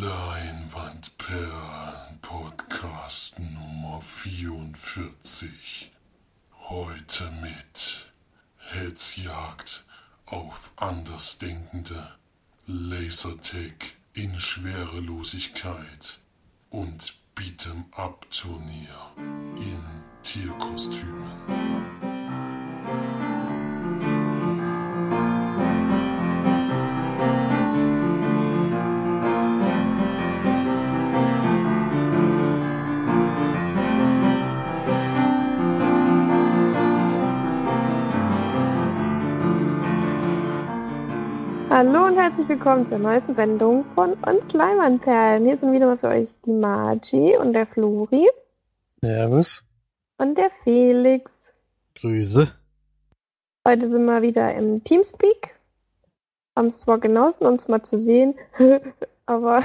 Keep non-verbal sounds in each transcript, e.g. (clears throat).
Leinwandperlen Podcast Nummer 44. Heute mit Hetzjagd auf Andersdenkende, Lasertech in Schwerelosigkeit und Beat'em Up Turnier in Tierkostümen. Herzlich willkommen zur neuesten Sendung von uns Leimannperlen. Hier sind wieder mal für euch die Margie und der Flori. Servus. Und der Felix. Grüße. Heute sind wir wieder im Teamspeak. Haben es zwar genossen, uns mal zu sehen, (laughs) aber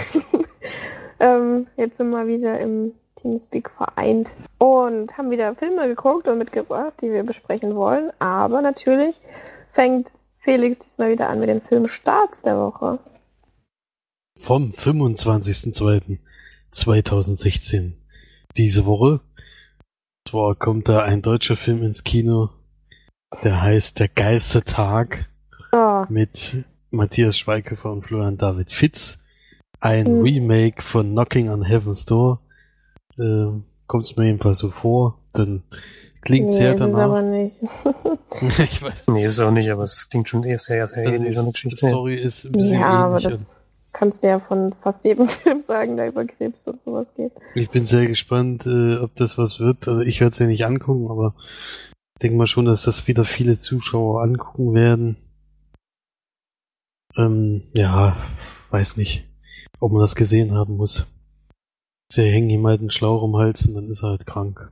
(laughs) ähm, jetzt sind wir wieder im Teamspeak vereint und haben wieder Filme geguckt und mitgebracht, die wir besprechen wollen. Aber natürlich fängt Felix diesmal wieder an mit den Filmstarts der Woche. Vom 25.02.2016. Diese Woche. Zwar kommt da ein deutscher Film ins Kino, der heißt Der Geistertag Oh, mit Matthias Schweighöfer und Florian David Fitz. Ein Mhm. Remake von Knocking on Heaven's Door. Ähm, Kommt es mir jedenfalls so vor, denn klingt nee, sehr das ist danach. aber nicht. (laughs) (laughs) ich weiß Nee, ist auch nicht, aber es klingt schon eher sehr, sehr Also ähnlich die an der Geschichte. Story ist ein bisschen ja, aber das kannst du ja von fast jedem (laughs) Film sagen, der über Krebs und sowas geht. Ich bin sehr gespannt, äh, ob das was wird. Also ich werde es ja nicht angucken, aber ich denke mal schon, dass das wieder viele Zuschauer angucken werden. Ähm, ja, weiß nicht, ob man das gesehen haben muss. Sie hängen ihm halt einen Schlauch um den Hals und dann ist er halt krank.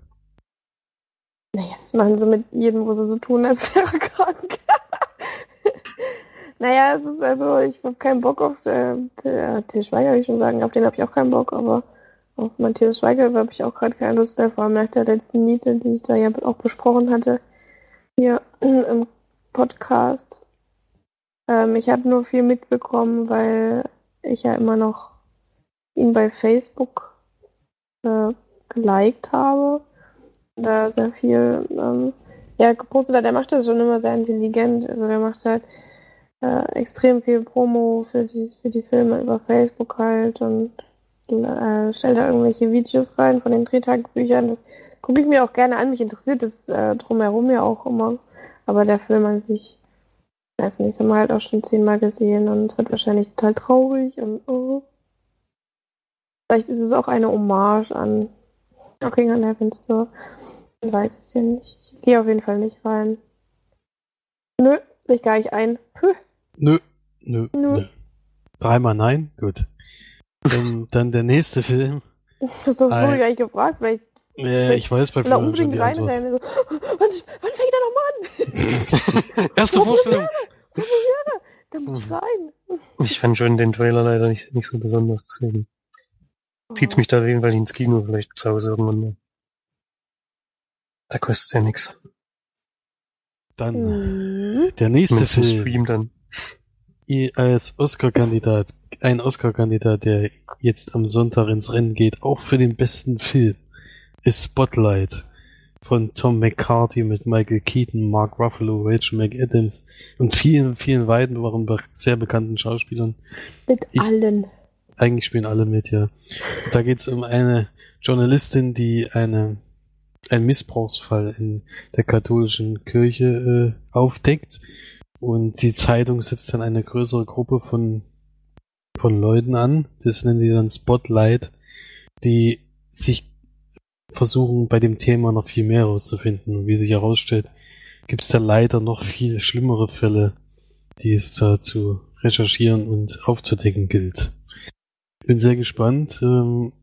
Naja, das machen sie mit jedem, wo sie so tun, als wäre krank. (laughs) naja, es ist also, ich habe keinen Bock auf äh, Till Schweiger, will ich schon sagen, auf den habe ich auch keinen Bock, aber auf Matthias Schweiger habe ich auch gerade keine Lust mehr, vor allem nach der letzten Niete, die ich da ja auch besprochen hatte, hier im Podcast. Ähm, ich habe nur viel mitbekommen, weil ich ja immer noch ihn bei Facebook äh, geliked habe da sehr viel ähm, ja, gepostet hat. Der macht das schon immer sehr intelligent. Also der macht halt äh, extrem viel Promo für die, für die Filme über Facebook halt und äh, stellt da irgendwelche Videos rein von den Drehtagbüchern. Das gucke ich mir auch gerne an. Mich interessiert das äh, drumherum ja auch immer. Aber der Film an sich, weiß nicht, haben wir halt auch schon zehnmal gesehen und es wird wahrscheinlich total traurig und oh. Vielleicht ist es auch eine Hommage an Knocking on Heaven's Door. Ich weiß es ja nicht. Ich gehe auf jeden Fall nicht rein. Nö, ich gar nicht ein. Puh. Nö, nö, Nö. nö. Dreimal nein? Gut. Dann, dann der nächste Film. (laughs) So wurde ich eigentlich gefragt, weil ich Ja, ich weiß bei Florian schon unbedingt die Antwort. reinrennen. So, (gasps) wann, wann fängt er nochmal an? (laughs) (laughs) Erste Wo Vorstellung. Premiere? Da muss Hm. ich rein. Ich fand schon den Trailer leider nicht, nicht so besonders, deswegen zieht mich da auf jeden Fall ins Kino, vielleicht zu Hause irgendwann mal. Da kostet's ja nichts. Dann Hm. der nächste Film. Stream dann. Ihr als Oscar-Kandidat, ein Oscar-Kandidat, der jetzt am Sonntag ins Rennen geht, auch für den besten Film, ist Spotlight von Tom McCarthy mit Michael Keaton, Mark Ruffalo, Rachel McAdams und vielen, vielen weiteren sehr bekannten Schauspielern. Mit Ich- allen. Eigentlich spielen alle mit, ja. Da geht es um eine Journalistin, die eine, einen Missbrauchsfall in der katholischen Kirche äh, aufdeckt. Und die Zeitung setzt dann eine größere Gruppe von, von Leuten an. Das nennen die dann Spotlight, die sich versuchen, bei dem Thema noch viel mehr herauszufinden. Und wie sich herausstellt, gibt es da leider noch viel schlimmere Fälle, die es da zu recherchieren und aufzudecken gilt. Ich bin sehr gespannt. Ähm,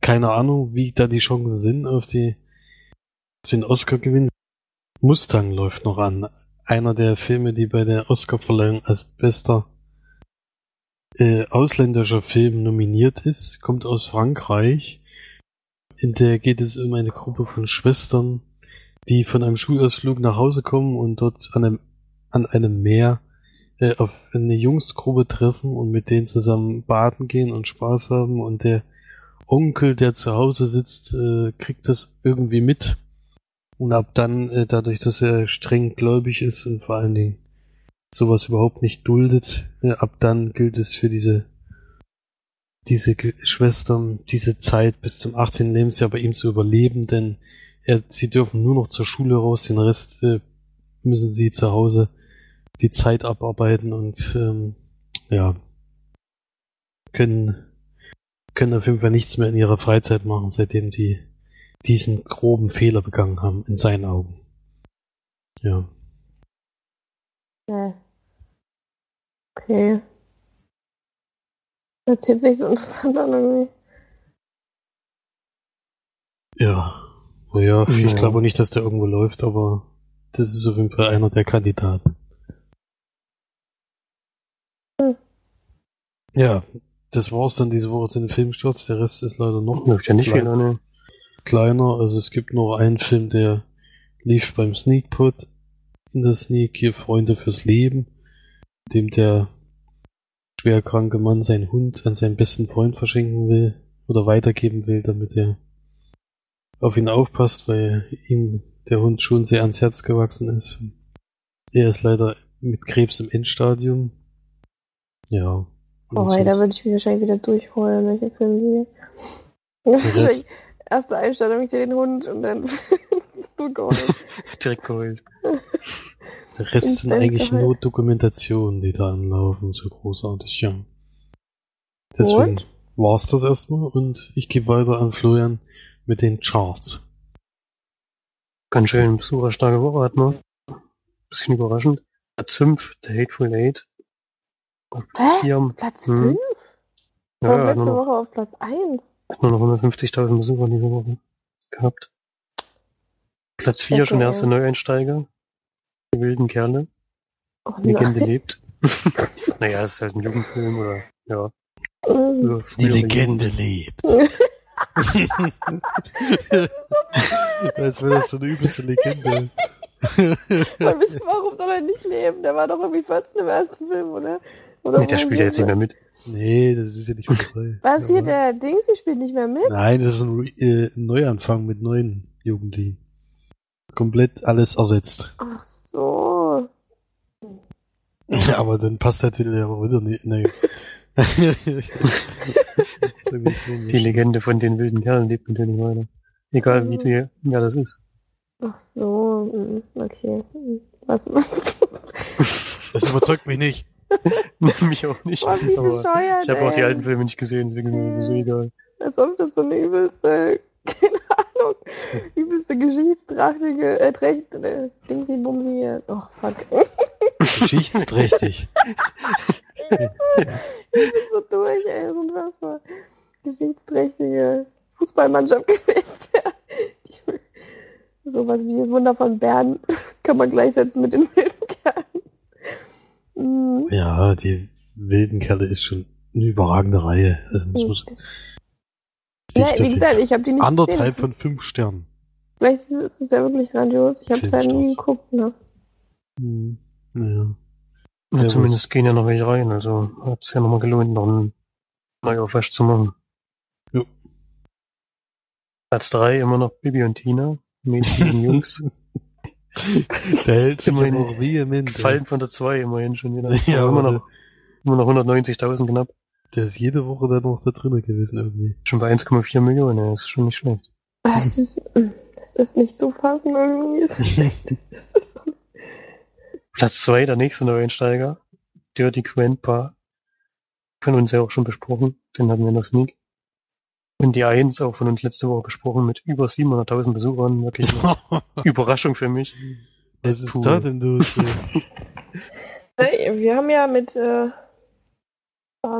keine Ahnung, wie da die Chancen sind auf, die, den Oscar-Gewinn. Mustang läuft noch an. Einer der Filme, die bei der Oscar-Verleihung als bester äh, ausländischer Film nominiert ist, kommt aus Frankreich. In der geht es um eine Gruppe von Schwestern, die von einem Schulausflug nach Hause kommen und dort an einem, an einem Meer äh, auf eine Jungsgruppe treffen und mit denen zusammen baden gehen und Spaß haben und der Onkel, der zu Hause sitzt, äh, kriegt das irgendwie mit. Und ab dann, äh, dadurch, dass er streng gläubig ist und vor allen Dingen sowas überhaupt nicht duldet, äh, ab dann gilt es für diese diese Schwestern diese Zeit bis zum 18. Lebensjahr bei ihm zu überleben, denn er, sie dürfen nur noch zur Schule raus, den Rest äh, müssen sie zu Hause die Zeit abarbeiten und ähm, ja können können auf jeden Fall nichts mehr in ihrer Freizeit machen, seitdem sie diesen groben Fehler begangen haben, in seinen Augen. Ja. Ja. Okay. Das hört sich so interessant an irgendwie. Ja. Oh ja, ich Ja. glaube nicht, dass der irgendwo läuft, aber das ist auf jeden Fall einer der Kandidaten. Hm. Ja, das war's dann diese Woche zu den Filmstarts. Der Rest ist leider noch Läuft ja nicht ne? Kleiner. Also es gibt noch einen Film, der lief beim Sneakpot in der Sneak hier Freunde fürs Leben, in dem der schwerkranke Mann seinen Hund an seinen besten Freund verschenken will oder weitergeben will, damit er auf ihn aufpasst, weil ihm der Hund schon sehr ans Herz gewachsen ist. Er ist leider mit Krebs im Endstadium. Ja. Oh, da würde ich mich wahrscheinlich wieder durchheulen, wenn (laughs) ich den Film sehe. Rest- Erste Einstellung, ich sehe den Hund und dann (laughs) (laughs) (laughs) nur geheult. Direkt geheult. Der Rest sind eigentlich nur Dokumentationen, die da anlaufen, so großartig, ja. Deswegen Und? war's das erstmal und ich gebe weiter an Florian mit den Charts. Ganz schön besucherstarke Woche hat man. Bisschen überraschend. Platz 5, The Hateful Eight. Auf Platz Hä? 4. Platz Hm. 5? Ja, War hat letzte Woche auf Platz 1. hat nur noch 150.000 Besucher diese Woche gehabt. Platz 4 schon der erste. Neueinsteiger. Die wilden Kerle. Oh Legende nein. lebt. (laughs) (laughs) naja, es ist halt ein Jugendfilm oder, ja. Mhm. früher- frühere Jugend. lebt. (laughs) Als wäre das so eine übelste Legende. Aber wisst warum soll er nicht leben? Der war doch irgendwie 14 im ersten Film, oder? oder Nee, der spielt ja jetzt nicht mehr mit. Nee, das ist ja nicht mehr dabei. Was hier, der Dings, der spielt nicht mehr mit? Nein, das ist ein, Re äh, ein Neuanfang mit neuen Jugendlichen. Komplett alles ersetzt. Ach so. Ja, (laughs) aber dann passt der Titel ja aber wieder nicht. Nee. (laughs) Die Legende von den wilden Kerlen lebt natürlich weiter. Egal wie Mhm. die, wer das ist. Ach so. mhm, Okay. Was? Das überzeugt mich nicht. (laughs) Mich auch nicht. Boah, wie bescheuert, ich habe auch die alten Filme nicht gesehen, deswegen ist mir sowieso egal. Als ob das so eine übelste, (laughs) keine Ahnung, übelste geschichtsträchtige, äh, trächt, äh, Dingsi Bumsi, oh fuck. (laughs) Geschichtsträchtig. ich bin so durch, ey, so unfassbar. Geschichtsträchtige Fußballmannschaft gewesen wäre. Sowas wie das Wunder von Bern kann man gleichsetzen mit den Kerlen. Mhm. Ja, die wilden Kerle ist schon eine überragende Reihe. Also muss man schon- Ja, wie gesagt, ich habe die nicht Anderthalb gesehen. von fünf Sternen. Vielleicht ist es ja wirklich grandios. Ich habe es ja nie geguckt. Ne? Hm, naja. Ja, Ja, zumindest gehen ja noch welche rein, also hat es ja nochmal gelohnt, noch einen Neuaufwasch zu machen. Jo. Platz 3 immer noch Bibi und Tina, Mädchen und (laughs) Jungs. (laughs) Der hält sich Immerhin auch vehement. Gefallen von der 2 immerhin schon wieder. (laughs) Ja, Aber immer noch, immer noch 190.000 knapp. Der ist jede Woche da noch da drinnen gewesen irgendwie. Schon bei 1,4 Millionen, ja, ist schon nicht schlecht. Das ist, das ist nicht zu fassen irgendwie. Das ist echt, das ist so, Platz 2, der nächste Neueinsteiger, Dirty Grandpa. Von uns ja auch schon besprochen, den hatten wir in der Sneak. Und die 1 auch von uns letzte Woche besprochen mit über 700.000 Besuchern. Wirklich eine (laughs) Überraschung für mich. Was ist Cool. da denn los? (laughs) Hey, wir haben ja mit äh,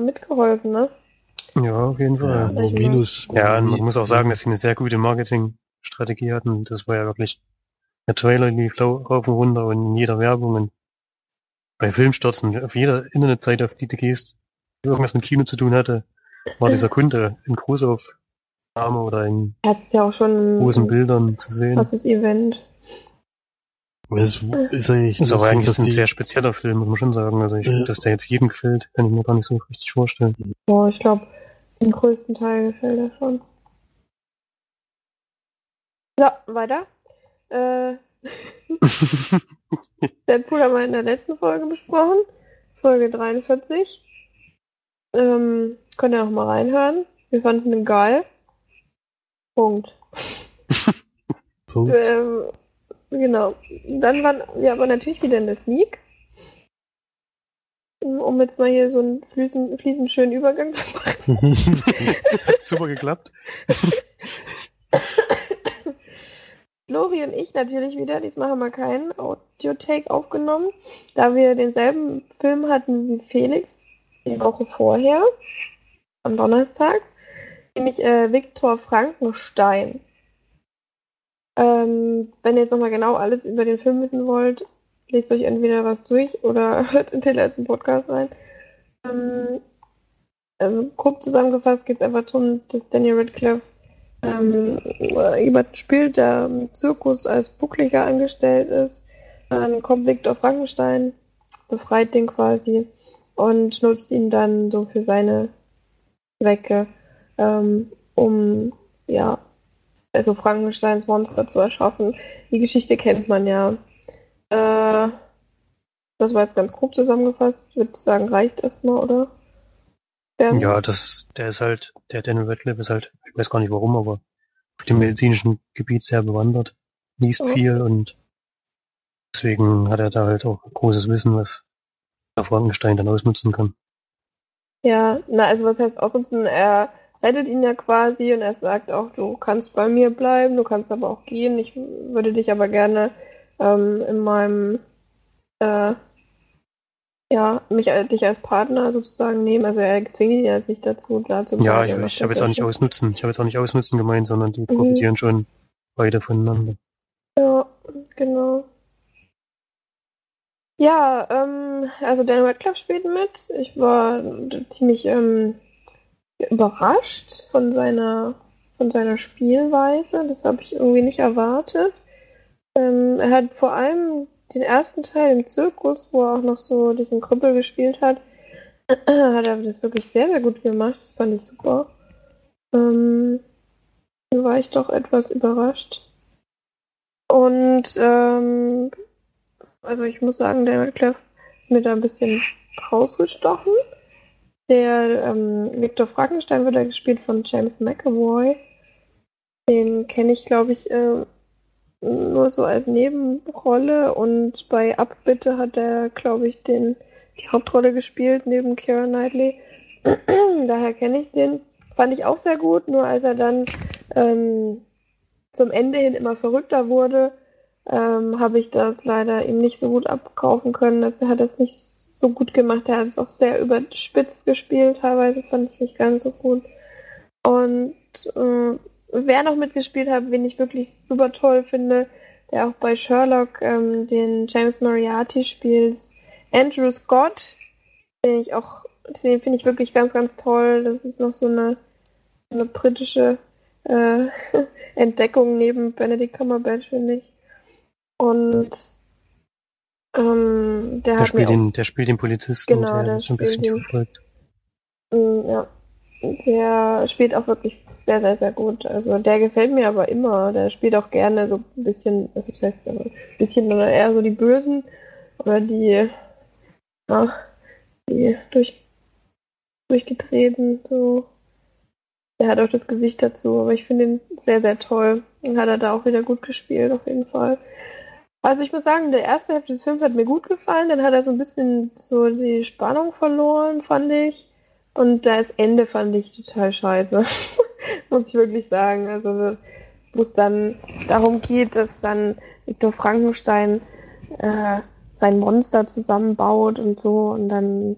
mitgeholfen, ne? Ja, auf jeden ja, Fall. nur minus. Ja, und man muss auch sagen, dass sie eine sehr gute Marketingstrategie hatten. Das war ja wirklich, der Trailer lief rauf und runter und in jeder Werbung und bei Filmstarts auf jeder Internetseite, auf die du gehst, die irgendwas mit Kino zu tun hatte, war dieser Kunde in Großaufnahme oder in Das ist ja auch schon großen Bildern zu sehen. krasses Event. Aber es ist eigentlich, Das ist aber eigentlich ein die- sehr spezieller Film, muss man schon sagen. Also ich, Ja. dass der jetzt jedem gefällt, kann ich mir gar nicht so richtig vorstellen. Boah, ich glaube, den größten Teil gefällt er schon. So, weiter. Äh, (laughs) Deadpool haben wir in der letzten Folge besprochen. Folge 43. Ähm, könnt ihr auch mal reinhören. Wir fanden ihn geil. Punkt. (laughs) Punkt. Ähm, genau. Dann waren wir aber natürlich wieder in der Sneak. Um jetzt mal hier so einen schönen Übergang zu machen. (laughs) Super geklappt. Flori und ich natürlich wieder. Diesmal haben wir keinen Audio-Take aufgenommen, da wir denselben Film hatten wie Felix die Woche vorher, am Donnerstag, nämlich äh, Viktor Frankenstein. Ähm, wenn ihr jetzt nochmal genau alles über den Film wissen wollt, lest euch entweder was durch oder (laughs) hört in den letzten Podcast rein. Ähm, ähm, grob zusammengefasst geht es einfach darum, dass Daniel Radcliffe ähm, jemand spielt, der im Zirkus als Buckliger angestellt ist. Dann kommt Viktor Frankenstein, befreit den quasi und nutzt ihn dann so für seine Zwecke, ähm, um ja, also Frankensteins Monster zu erschaffen. Die Geschichte kennt man ja. Äh, das war jetzt ganz grob zusammengefasst. Ich würde sagen, reicht erstmal, oder? Bernd? Ja, das, der ist halt, der Daniel Radcliffe ist halt, ich weiß gar nicht warum, aber auf dem medizinischen Gebiet sehr bewandert, liest Ja. viel und deswegen hat er da halt auch großes Wissen, was Frankenstein dann ausnutzen kann. Ja, na, also was heißt ausnutzen? Er rettet ihn ja quasi und er sagt auch, du kannst bei mir bleiben, du kannst aber auch gehen. Ich würde dich aber gerne ähm, in meinem, äh, ja, mich als- dich als Partner sozusagen nehmen. Also er zwingt ihn ja nicht dazu, da zu Ja, ich, ich habe jetzt auch nicht ausnutzen, ich habe jetzt auch nicht ausnutzen gemeint, sondern die profitieren schon beide voneinander. Ja, genau. Ja, ähm, also Daniel Radcliffe spielt mit. Ich war ziemlich ähm, überrascht von seiner von seiner Spielweise. Das habe ich irgendwie nicht erwartet. Ähm, er hat vor allem den ersten Teil im Zirkus, wo er auch noch so diesen Krüppel gespielt hat, (clears throat) hat er das wirklich sehr, sehr gut gemacht. Das fand ich super. Ähm, da war ich doch etwas überrascht. Und ähm, also ich muss sagen, der Radcliffe ist mir da ein bisschen rausgestochen. Der ähm, Viktor Frankenstein wird da gespielt von James McAvoy. Den kenne ich, glaube ich, äh, nur so als Nebenrolle und bei Abbitte hat er, glaube ich, den, die Hauptrolle gespielt neben Keira Knightley. (clears throat) Daher kenne ich den. Fand ich auch sehr gut, nur als er dann ähm, zum Ende hin immer verrückter wurde, ähm, habe ich das leider ihm nicht so gut abkaufen können. Also er hat das nicht so gut gemacht. Er hat es auch sehr überspitzt gespielt. Teilweise fand ich nicht ganz so gut. Und äh, wer noch mitgespielt hat, wen ich wirklich super toll finde, der auch bei Sherlock ähm, den James Moriarty spielt, Andrew Scott, den ich auch, den finde ich wirklich ganz, ganz toll. Das ist noch so eine, eine britische äh, (laughs) Entdeckung neben Benedict Cumberbatch, finde ich. Und ähm, der, Der spielt, den, der spielt den Polizisten, Genau, der, der ist ein bisschen den- verfolgt. Mm, Ja, der spielt auch wirklich sehr, sehr, sehr gut. Also der gefällt mir aber immer. Der spielt auch gerne so ein bisschen, also das heißt ein bisschen oder eher so die Bösen oder die, ja, die durch, durchgetreten, so. Der hat auch das Gesicht dazu, aber ich finde ihn sehr, sehr toll. Hat er da auch wieder gut gespielt, auf jeden Fall. Also ich muss sagen, der erste Hälfte des Films hat mir gut gefallen, dann hat er so ein bisschen so die Spannung verloren, fand ich. Und das Ende fand ich total scheiße. (laughs) Muss ich wirklich sagen. Also, wo es dann darum geht, dass dann Viktor Frankenstein äh, sein Monster zusammenbaut und so. Und dann,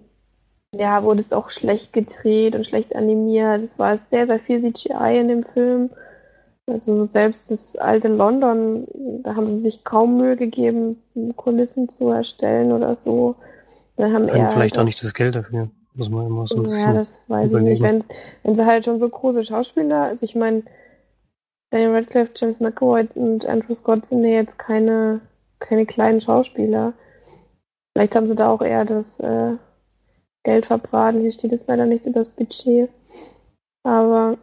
ja, wurde es auch schlecht gedreht und schlecht animiert. Es war sehr, sehr viel CGI in dem Film. Also selbst das alte London, da haben sie sich kaum Mühe gegeben, Kulissen zu erstellen oder so. Da haben eher vielleicht auch nicht das Geld dafür. Muss man immer so ein ja, bisschen. das weiß ich nicht. überlegen. Wenn, wenn sie halt schon so große Schauspieler, also ich meine, Daniel Radcliffe, James McAvoy und Andrew Scott sind ja jetzt keine keine kleinen Schauspieler. Vielleicht haben sie da auch eher das äh, Geld verbraten. Hier steht es leider nichts über das Budget. Aber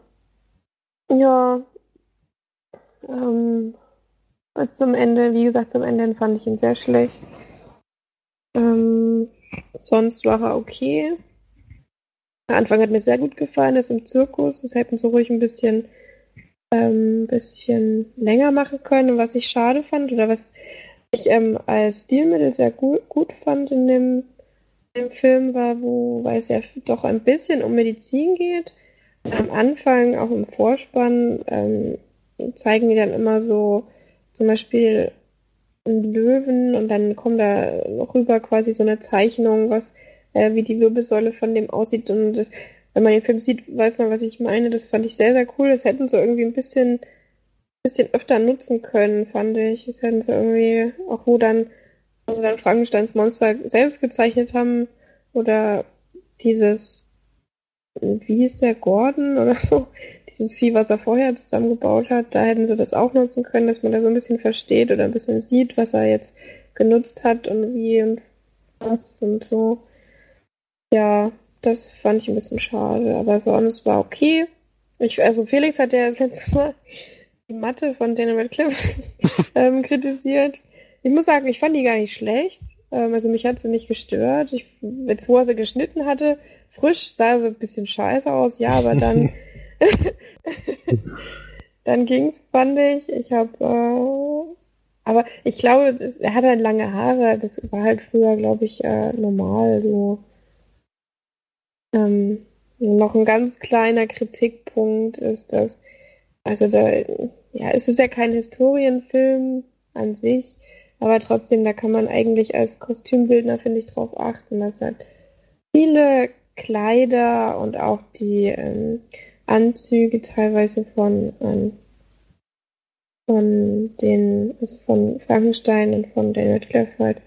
ja, ähm, zum Ende, wie gesagt, zum Ende fand ich ihn sehr schlecht. Ähm, sonst war er okay. Der Anfang hat mir sehr gut gefallen, das im Zirkus. Das hätten sie ruhig ein bisschen, ähm, bisschen länger machen können, was ich schade fand oder was ich ähm, als Stilmittel sehr gut, gut fand in dem, dem Film war, wo, weil es ja doch ein bisschen um Medizin geht. Und am Anfang, auch im Vorspann, ähm, zeigen die dann immer so zum Beispiel einen Löwen und dann kommt da rüber quasi so eine Zeichnung, was äh, wie die Wirbelsäule von dem aussieht und das, wenn man den Film sieht, weiß man, was ich meine. Das fand ich sehr, sehr cool. Das hätten sie irgendwie ein bisschen, bisschen öfter nutzen können, fand ich. Das hätten sie irgendwie, auch wo dann, also dann Frankensteins Monster selbst gezeichnet haben oder dieses, wie hieß der, Gordon oder so, dieses Vieh, was er vorher zusammengebaut hat, da hätten sie das auch nutzen können, dass man da so ein bisschen versteht oder ein bisschen sieht, was er jetzt genutzt hat und wie und was und so. Ja, das fand ich ein bisschen schade, aber sonst war okay. Ich, also Felix hat ja das letzte Mal die Matte von Daniel Radcliffe (laughs) ähm, kritisiert. Ich muss sagen, ich fand die gar nicht schlecht. Ähm, also mich hat sie nicht gestört. Ich, jetzt, wo er sie geschnitten hatte, frisch sah sie ein bisschen scheiße aus, ja, aber dann (laughs) (laughs) dann ging's, fand ich. Ich habe, äh, aber ich glaube, das, er hatte halt lange Haare. Das war halt früher, glaube ich, äh, normal. So ähm, noch ein ganz kleiner Kritikpunkt ist, dass also da, ja, es ist ja kein Historienfilm an sich, aber trotzdem, da kann man eigentlich als Kostümbildner, finde ich, drauf achten, dass halt viele Kleider und auch die ähm, Anzüge teilweise von, ähm, von den, also von Frankenstein und von Daniel Radcliffe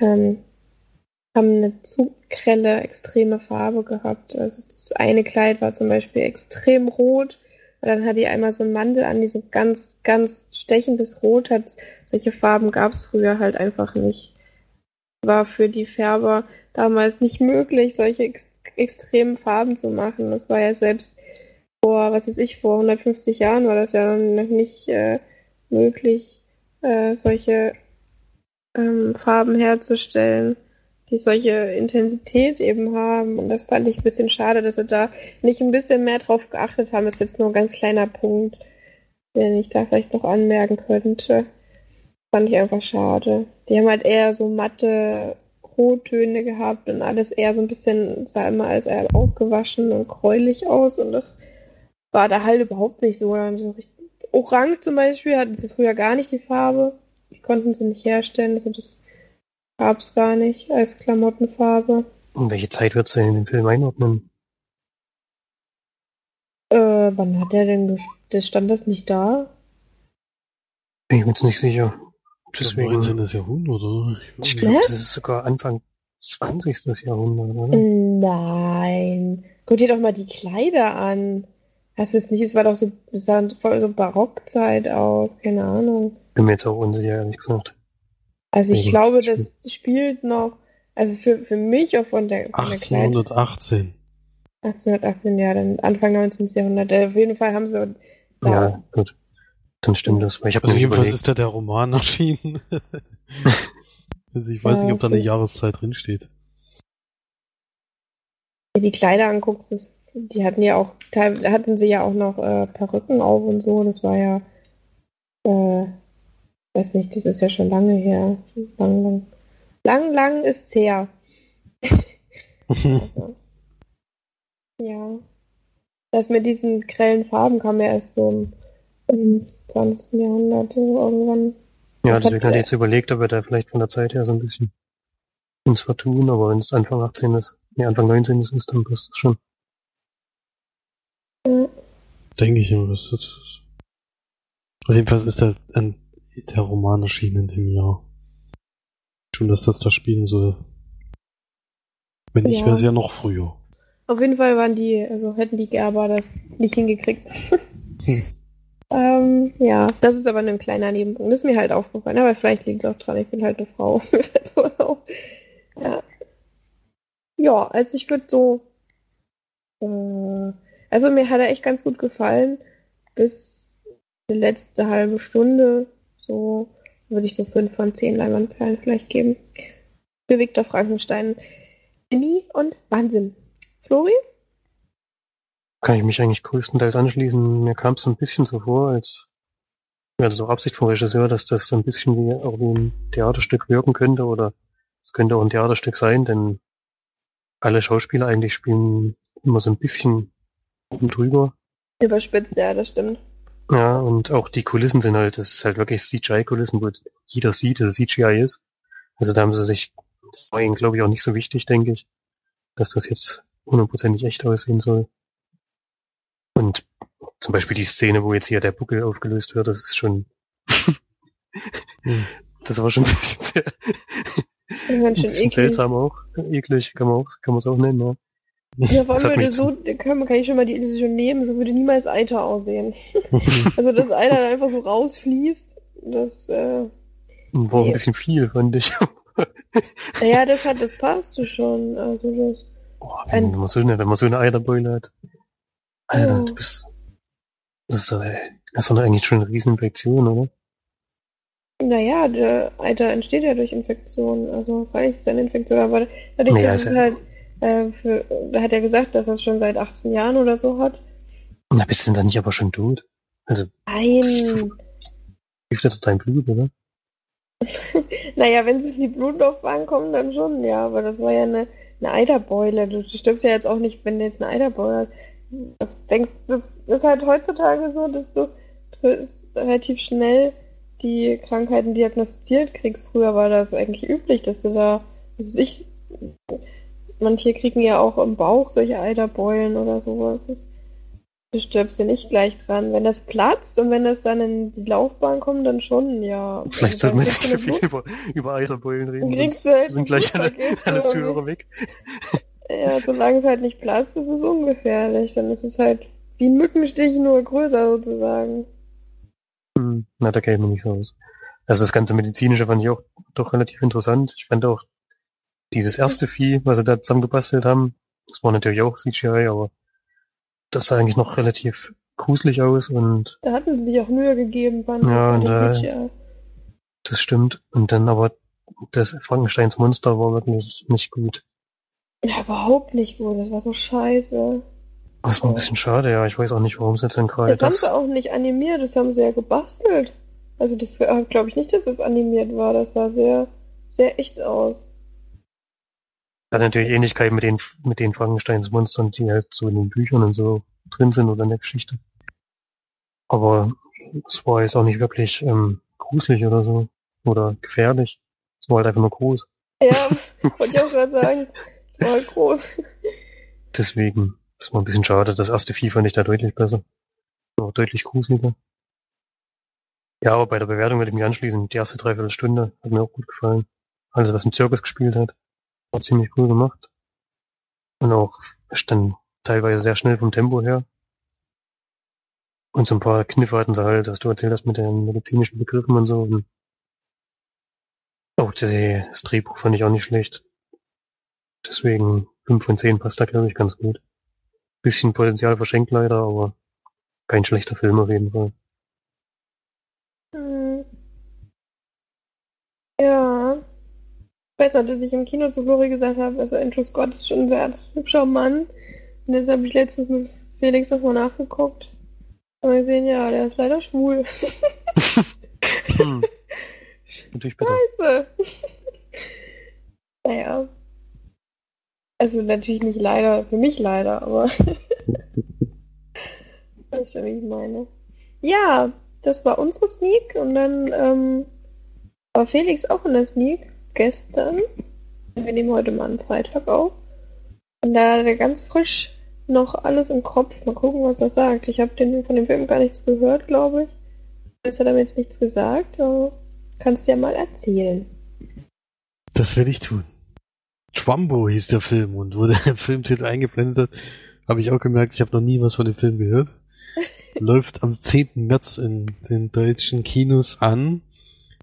ähm, haben eine zu grelle, extreme Farbe gehabt. Also das eine Kleid war zum Beispiel extrem rot. Und dann hat die einmal so einen Mantel an, die so ganz, ganz stechendes Rot hat. Solche Farben gab es früher halt einfach nicht. War für die Färber damals nicht möglich, solche ex extremen Farben zu machen. Das war ja selbst vor, was weiß ich, vor 150 Jahren war das ja noch nicht äh, möglich, äh, solche ähm, Farben herzustellen, die solche Intensität eben haben. Und das fand ich ein bisschen schade, dass sie da nicht ein bisschen mehr drauf geachtet haben. Das ist jetzt nur ein ganz kleiner Punkt, den ich da vielleicht noch anmerken könnte. Fand ich einfach schade. Die haben halt eher so matte Rottöne gehabt und alles eher so ein bisschen, sah immer als eher ausgewaschen und gräulich aus und das war da halt überhaupt nicht so. so Orange zum Beispiel hatten sie früher gar nicht die Farbe. Die konnten sie nicht herstellen, also das gab es gar nicht als Klamottenfarbe. Und welche Zeit würdest du in den Film einordnen? Äh, wann hat der denn das stand das nicht da? Bin ich mir jetzt nicht sicher. Deswegen. 19. Jahrhundert, oder? Ich glaube, das ist sogar Anfang 20. Jahrhundert, oder? Nein. Guck dir doch mal die Kleider an. Hast du es nicht? Es war doch so, es sah voll so Barockzeit aus, keine Ahnung. Bin mir jetzt auch unsicher, ehrlich gesagt. Also ich glaube, das spielt noch, also für, für mich auch von der, von 1818. Der 1818, ja, dann Anfang 19. Jahrhundert. Auf jeden Fall haben sie da. Ja, gut. Dann stimmt das. Ich also jedenfalls überlegt. ist da der Roman (laughs) erschienen. (laughs) also ich weiß ja, nicht, ob da eine Jahreszeit drinsteht. Die Kleider anguckst, das die hatten ja auch, hatten sie ja auch noch äh, Perücken auf und so. Das war ja, äh, weiß nicht, das ist ja schon lange her. Lang, lang, lang, lang ist's her. (laughs) also, ja. Das mit diesen grellen Farben kam ja erst so im, im 20. Jahrhundert irgendwann. Ja, das deswegen hat, hatte ich jetzt überlegt, ob wir da vielleicht von der Zeit her so ein bisschen uns vertun, aber wenn es Anfang 18 ist, nee, Anfang 19 ist, dann passt es schon. Denke ich immer. Das ist, also jedenfalls ist der, ein, der Roman erschienen in dem Jahr. Schon, dass das da spielen soll. Wenn nicht, ja. wäre es ja noch früher. Auf jeden Fall waren die, also hätten die Gerber das nicht hingekriegt. (laughs) hm. Ähm, ja, das ist aber nur ein kleiner Nebenpunkt. Das ist mir halt aufgefallen, aber vielleicht liegt es auch dran, ich bin halt eine Frau. (laughs) ja. ja, also ich würde so. Äh, also mir hat er echt ganz gut gefallen. Bis die letzte halbe Stunde. So würde ich so 5 von 10 Leinwandperlen vielleicht geben. Bewegter Frankenstein. Genie und Wahnsinn. Flori? Kann ich mich eigentlich größtenteils anschließen. Mir kam es ein bisschen so vor, als ja, das auch Absicht vom Regisseur, dass das so ein bisschen wie auch wie ein Theaterstück wirken könnte oder es könnte auch ein Theaterstück sein, denn alle Schauspieler eigentlich spielen immer so ein bisschen oben drüber. Überspitzt, ja, das stimmt. Ja, und auch die Kulissen sind halt, das ist halt wirklich CGI-Kulissen, wo jeder sieht, dass es CGI ist. Also da haben sie sich, das war ihnen glaube ich auch nicht so wichtig, denke ich, dass das jetzt hundertprozentig echt aussehen soll. Und zum Beispiel die Szene, wo jetzt hier der Buckel aufgelöst wird, das ist schon, (laughs) das war schon ein bisschen, sehr, (laughs) ein bisschen eklig. seltsam auch. Eklig kann man auch, kann man es auch nennen, ja. Ja, vor allem würde so, kann, kann ich schon mal die Illusion nehmen, so würde niemals Eiter aussehen. (laughs) Also, dass Eiter einfach so rausfließt, das, äh, war Nee. ein bisschen viel, fand ich. naja, das hat, das passte schon, also das, Boah, wenn, Ein- man so eine, wenn man so eine Eiterbeule hat. Alter, Ja. du bist, das ist doch, das ist doch eigentlich schon eine Rieseninfektion, oder? naja, der Eiter entsteht ja durch Infektion, also, freilich ist es eine Infektion, aber dadurch, Naja, dass ist es ja- halt, äh, für, da hat er gesagt, dass er es schon seit 18 Jahren oder so hat. Na, bist du denn dann nicht aber schon tot? Also, Nein, hilft doch dein Blut, oder? (laughs) naja, wenn in die Blutlaufbahn kommen, dann schon, ja, aber das war ja eine, eine Eiterbeule. Du, du stirbst ja jetzt auch nicht, wenn du jetzt eine Eiterbeule hast. Das denkst, das ist halt heutzutage so, dass du, relativ schnell die Krankheiten diagnostiziert kriegst. Früher war das eigentlich üblich, dass du da, also ich, manche kriegen ja auch im Bauch solche Eiterbeulen oder sowas. Das, du stirbst ja nicht gleich dran. Wenn das platzt und wenn das dann in die Laufbahn kommt, dann schon, ja. Vielleicht sollten wir nicht so viel über, über Eiterbeulen reden, kriegst du halt sind gleich alle, alle Zuhörer weg. Ja, solange es halt nicht platzt, ist es ungefährlich. Dann ist es halt wie ein Mückenstich, nur größer sozusagen. Hm, Na, da kenne ich mich nicht so aus. Also das ganze Medizinische fand ich auch doch relativ interessant. Ich fand auch dieses erste Vieh, was sie da zusammengebastelt haben, das war natürlich auch CGI, aber das sah eigentlich noch relativ gruselig aus und Da hatten sie sich auch Mühe gegeben, fand Ja, und, den äh, CGI. das stimmt. Und dann aber das Frankensteins Monster war wirklich nicht gut. Ja, überhaupt nicht gut. Das war so scheiße. Das war ein bisschen schade, ja. Ich weiß auch nicht, warum sie dann gerade Das haben das. sie auch nicht animiert, das haben sie ja gebastelt. Also das glaube ich nicht, dass das animiert war. Das sah sehr, sehr echt aus. Hat natürlich Ähnlichkeit mit den, mit den Frankensteins Monstern, die halt so in den Büchern und so drin sind oder in der Geschichte. Aber es war jetzt auch nicht wirklich ähm, gruselig oder so. Oder gefährlich. Es war halt einfach nur groß. Ja, wollte ich auch gerade sagen. Es war halt groß. (laughs) Deswegen ist mal ein bisschen schade. Das erste Vieh fand ich da deutlich besser. Auch deutlich gruseliger. Ja, aber bei der Bewertung würde ich mich anschließen. Die erste Dreiviertelstunde hat mir auch gut gefallen. Alles, was im Zirkus gespielt hat, war ziemlich cool gemacht. Und auch ist dann teilweise sehr schnell vom Tempo her. Und so ein paar Kniffe hatten sie halt, dass du erzählt hast mit den medizinischen Begriffen und so. Und auch das Drehbuch fand ich auch nicht schlecht. Deswegen 5 von 10 passt da, glaube ich, ganz gut. Bisschen Potenzial verschenkt leider, aber kein schlechter Film auf jeden Fall. Hm. Ja. Noch, dass ich im Kino zu Flori gesagt habe, also Andrew Scott ist schon ein sehr hübscher Mann. Und jetzt habe ich letztens mit Felix nochmal nachgeguckt. Und gesehen, ja, der ist leider schwul. Hm. (laughs) Natürlich bitter. Scheiße. (laughs) naja. Also natürlich nicht leider, für mich leider, aber. das ist schon, wie ich meine. Ja, das war unsere Sneak und dann ähm, war Felix auch in der Sneak gestern. Wir nehmen heute mal einen Freitag auf. Und da hat er ganz frisch noch alles im Kopf. Mal gucken, was er sagt. Ich habe von dem Film gar nichts gehört, glaube ich. Es hat er mir jetzt nichts gesagt, aber kannst ja mal erzählen. Das werde ich tun. Schwambo hieß der Film und wo (laughs) der Filmtitel eingeblendet hat, habe ich auch gemerkt, ich habe noch nie was von dem Film gehört. (laughs) läuft am 10. März in den deutschen Kinos an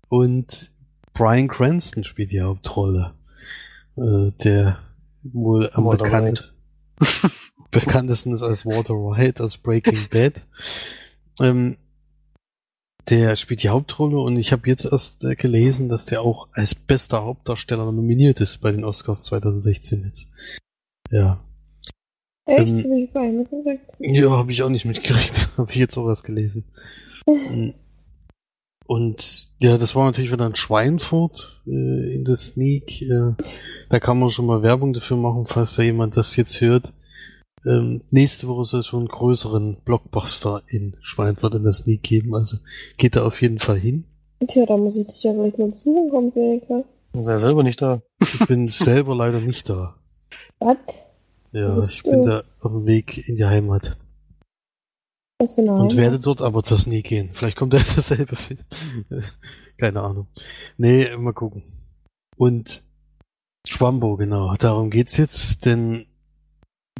und Brian Cranston spielt die Hauptrolle. Äh, der wohl am bekannt, (laughs) bekanntesten ist als Walter White aus Breaking (laughs) Bad. Ähm, der spielt die Hauptrolle und ich habe jetzt erst äh, gelesen, dass der auch als bester Hauptdarsteller nominiert ist bei den Oscars 2016 jetzt. Ja. Echt? Ähm, Hab ich gar nicht mitgekriegt. Ja, habe ich auch nicht mitgekriegt. (laughs) habe ich jetzt auch erst gelesen. Und ja, das war natürlich wieder in Schweinfurt äh, in der Sneak. Äh, da kann man schon mal Werbung dafür machen, falls da jemand das jetzt hört. Ähm, nächste Woche soll es wohl einen größeren Blockbuster in Schweinfurt in der Sneak geben. Also geht da auf jeden Fall hin. Tja, da muss ich dich ja vielleicht mal besuchen kommen, Felix. ja. Ist er selber nicht da. Ich bin (laughs) selber leider nicht da. Was? Ja, Bist ich bin du? da auf dem Weg in die Heimat. Eine Und werde dort aber zur Sneak gehen. Vielleicht kommt er (laughs) dasselbe Film. Keine Ahnung. Nee, mal gucken. Und Schwambo, genau. Darum geht's jetzt, denn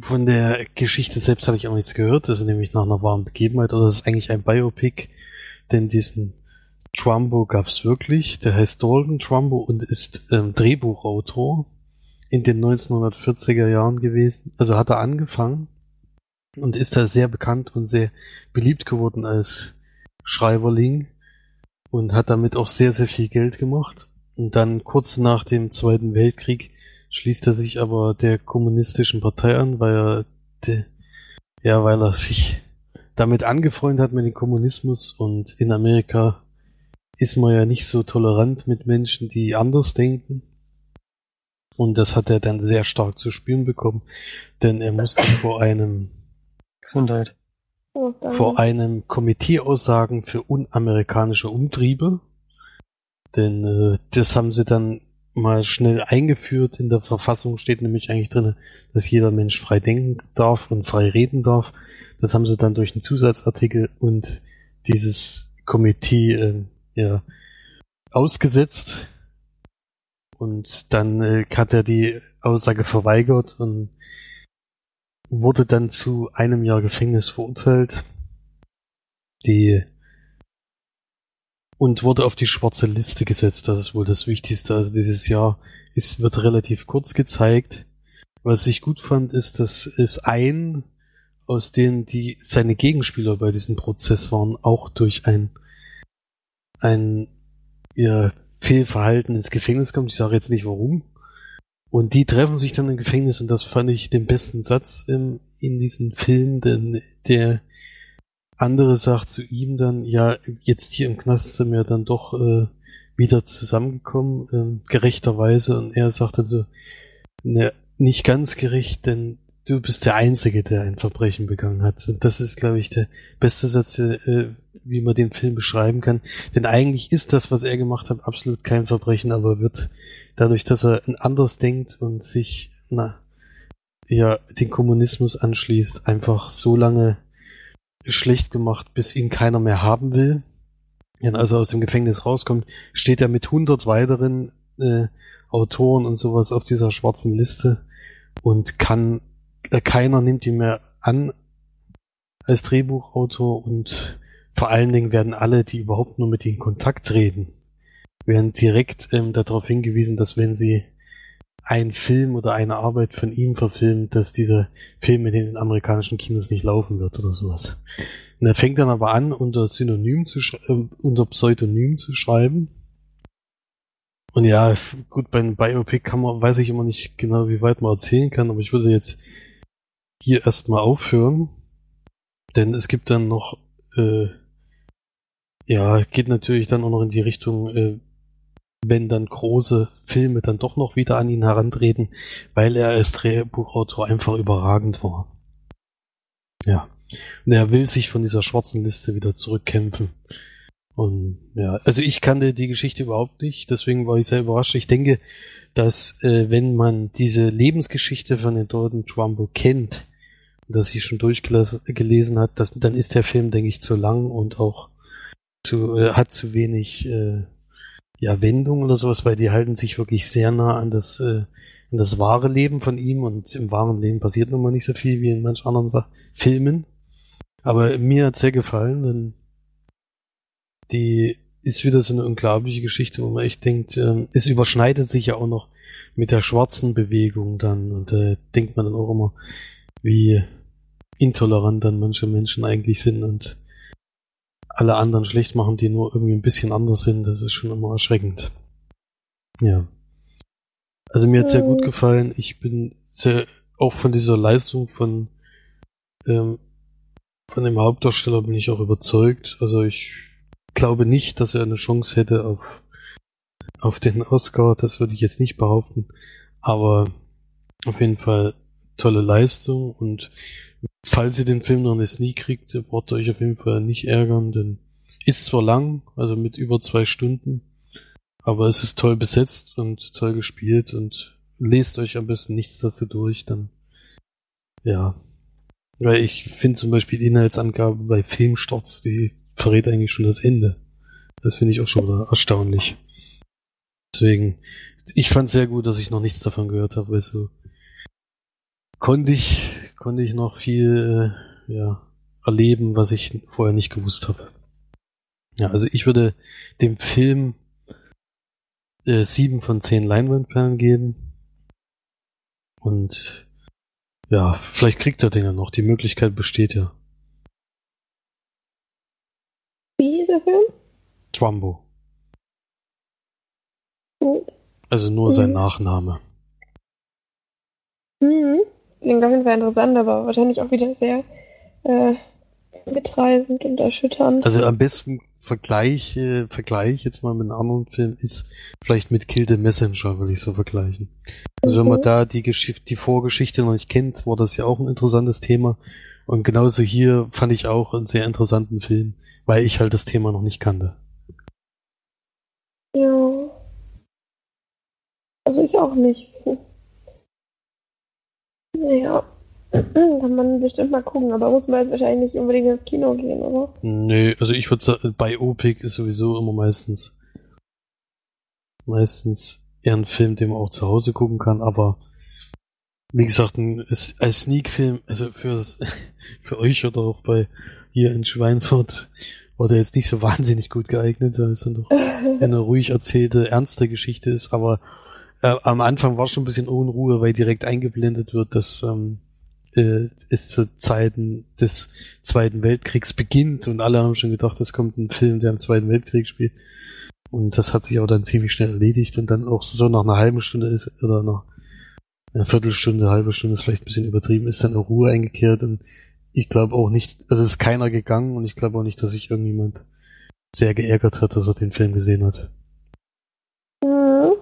von der Geschichte selbst hatte ich auch nichts gehört. Das ist nämlich nach einer wahren Begebenheit oder das ist eigentlich ein Biopic, denn diesen Trumbo gab's wirklich. Der heißt Dalton Trumbo und ist ähm, Drehbuchautor in den 1940er Jahren gewesen. Also hat er angefangen und ist da sehr bekannt und sehr beliebt geworden als Schreiberling und hat damit auch sehr, sehr viel Geld gemacht. Und dann kurz nach dem Zweiten Weltkrieg schließt er sich aber der kommunistischen Partei an, weil er, de, ja, weil er sich damit angefreundet hat mit dem Kommunismus und in Amerika ist man ja nicht so tolerant mit Menschen, die anders denken. Und das hat er dann sehr stark zu spüren bekommen, denn er musste vor einem Gesundheit. Vor einem Komitee aussagen für unamerikanische Umtriebe. Denn äh, das haben sie dann mal schnell eingeführt. In der Verfassung steht nämlich eigentlich drin, dass jeder Mensch frei denken darf und frei reden darf. Das haben sie dann durch einen Zusatzartikel und dieses Komitee äh, ja, ausgesetzt. Und dann äh, hat er die Aussage verweigert und wurde dann zu einem Jahr Gefängnis verurteilt. Die und wurde auf die schwarze Liste gesetzt. Das ist wohl das Wichtigste. Also dieses Jahr ist, wird relativ kurz gezeigt. Was ich gut fand, ist, dass es ein aus denen die seine Gegenspieler bei diesem Prozess waren, auch durch ein ein ja, Fehlverhalten ins Gefängnis kommt. Ich sage jetzt nicht warum. Und die treffen sich dann im Gefängnis und das fand ich den besten Satz in, in diesem Film, denn der andere sagt zu ihm dann, ja, jetzt hier im Knast sind wir dann doch äh, wieder zusammengekommen, ähm, gerechterweise. Und er sagte so, ne, nicht ganz gerecht, denn du bist der Einzige, der ein Verbrechen begangen hat. Und das ist, glaube ich, der beste Satz, äh, wie man den Film beschreiben kann. Denn eigentlich ist das, was er gemacht hat, absolut kein Verbrechen, aber wird dadurch, dass er anders denkt und sich, na, ja, den Kommunismus anschließt, einfach so lange schlecht gemacht, bis ihn keiner mehr haben will. Ja, als er aus dem Gefängnis rauskommt, steht er mit 100 weiteren äh, Autoren und sowas auf dieser schwarzen Liste und kann, äh, keiner nimmt ihn mehr an als Drehbuchautor und vor allen Dingen werden alle, die überhaupt nur mit ihm Kontakt treten, werden direkt ähm, darauf hingewiesen, dass wenn sie einen Film oder eine Arbeit von ihm verfilmen, dass dieser Film in den amerikanischen Kinos nicht laufen wird oder sowas. Und er fängt dann aber an, unter Synonym zu äh, unter Pseudonym zu schreiben. Und ja, gut, bei einem Biopic kann man, weiß ich immer nicht genau, wie weit man erzählen kann, aber ich würde jetzt hier erstmal aufhören. Denn es gibt dann noch, äh, ja, geht natürlich dann auch noch in die Richtung, äh, wenn dann große Filme dann doch noch wieder an ihn herantreten, weil er als Drehbuchautor einfach überragend war. Ja. Und er will sich von dieser schwarzen Liste wieder zurückkämpfen. Und ja, also ich kannte die Geschichte überhaupt nicht, deswegen war ich sehr überrascht. Ich denke, dass äh, wenn man diese Lebensgeschichte von den Dalton Trumbo kennt, dass sie schon durchgelesen hat, dass, dann ist der Film, denke ich, zu lang und auch zu, äh, hat zu wenig äh, ja, Wendung oder sowas, weil die halten sich wirklich sehr nah an das, äh, an das wahre Leben von ihm und im wahren Leben passiert nun mal nicht so viel wie in manch anderen Sa Filmen. Aber mir hat sehr gefallen, denn die ist wieder so eine unglaubliche Geschichte, wo man echt denkt, ähm, es überschneidet sich ja auch noch mit der schwarzen Bewegung dann und äh, denkt man dann auch immer, wie intolerant dann manche Menschen eigentlich sind und alle anderen schlecht machen, die nur irgendwie ein bisschen anders sind. Das ist schon immer erschreckend. Ja. Also mir hat sehr gut gefallen. Ich bin sehr auch von dieser Leistung von ähm, von dem Hauptdarsteller bin ich auch überzeugt. Also ich glaube nicht, dass er eine Chance hätte auf auf den Oscar. Das würde ich jetzt nicht behaupten. Aber auf jeden Fall tolle Leistung und falls ihr den Film noch nicht nie kriegt, braucht ihr euch auf jeden Fall nicht ärgern, denn ist zwar lang, also mit über zwei Stunden, aber es ist toll besetzt und toll gespielt und lest euch am besten nichts dazu durch, dann ja. Weil ich finde zum Beispiel die Inhaltsangabe bei Filmstarts, die verrät eigentlich schon das Ende. Das finde ich auch schon erstaunlich. Deswegen, ich fand sehr gut, dass ich noch nichts davon gehört habe, weil so konnte ich, konnte ich noch viel äh, ja, erleben, was ich vorher nicht gewusst habe. Ja, also ich würde dem Film äh, sieben von zehn Leinwandperlen geben. Und ja, vielleicht kriegt er den ja noch. Die Möglichkeit besteht ja. Wie hieß der Film? Trumbo. Mhm. Also nur sein Nachname. Mhm. Klingt auf jeden Fall interessant, aber wahrscheinlich auch wieder sehr äh, mitreißend und erschütternd. Also am besten Vergleich, äh, Vergleich jetzt mal mit einem anderen Film ist vielleicht mit Kill the Messenger, würde ich so vergleichen. Also mhm. wenn man mhm. da die Geschichte, die Vorgeschichte noch nicht kennt, war das ja auch ein interessantes Thema. Und genauso hier fand ich auch einen sehr interessanten Film, weil ich halt das Thema noch nicht kannte. Ja. Also ich auch nicht. Naja. (clears throat) Kann man bestimmt mal gucken, aber muss man jetzt wahrscheinlich nicht unbedingt ins Kino gehen, oder? Nö, also ich würde sagen, bei OPIC ist sowieso immer meistens meistens eher ein Film, den man auch zu Hause gucken kann, aber wie gesagt, ein, als Sneak-Film, also für, (laughs) für euch oder auch bei hier in Schweinfurt, war der jetzt nicht so wahnsinnig gut geeignet, weil es dann doch (laughs) eine ruhig erzählte, ernste Geschichte ist, aber äh, am Anfang war schon ein bisschen Unruhe, weil direkt eingeblendet wird, dass ähm, äh, es zu Zeiten des Zweiten Weltkriegs beginnt und alle haben schon gedacht, es kommt ein Film, der im Zweiten Weltkrieg spielt. Und das hat sich auch dann ziemlich schnell erledigt und dann auch so nach einer halben Stunde ist oder nach einer Viertelstunde, halbe Stunde ist vielleicht ein bisschen übertrieben, ist dann eine Ruhe eingekehrt und ich glaube auch nicht, also es ist keiner gegangen und ich glaube auch nicht, dass sich irgendjemand sehr geärgert hat, dass er den Film gesehen hat. Mhm.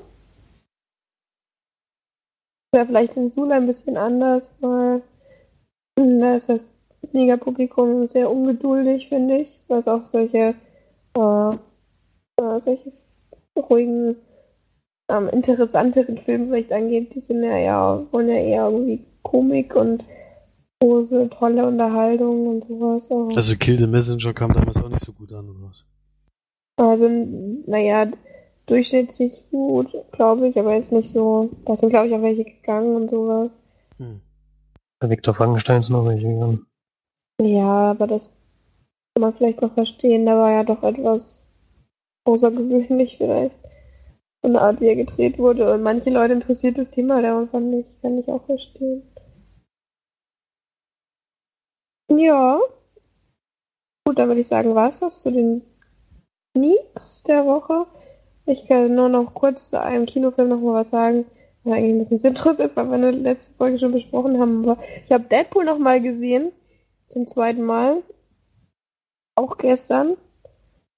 Wäre vielleicht in Sula ein bisschen anders, weil da ist das Liga-Publikum sehr ungeduldig, finde ich, was auch solche, äh, äh, solche ruhigen, ähm, interessanteren Filme vielleicht angeht. Die sind ja eher, wollen ja eher irgendwie Komik und große, tolle Unterhaltung und sowas. Also Kill the Messenger kam damals auch nicht so gut an, oder was? Also, naja, durchschnittlich gut, glaube ich, aber jetzt nicht so. Da sind, glaube ich, auch welche gegangen und sowas. Hm. Der Viktor Frankenstein ist noch welche gegangen. Ja, aber das kann man vielleicht noch verstehen. Da war ja doch etwas außergewöhnlich vielleicht. Von der Art, wie er gedreht wurde. Und manche Leute interessiert das Thema, da fand ich, kann ich auch verstehen. Ja. Gut, dann würde ich sagen, war es das zu den Sneaks der Woche. Ich kann nur noch kurz zu einem Kinofilm noch mal was sagen was eigentlich ein bisschen sinnlos ist, weil wir eine letzte Folge schon besprochen haben. Aber ich habe Deadpool noch mal gesehen. Zum zweiten Mal. Auch gestern.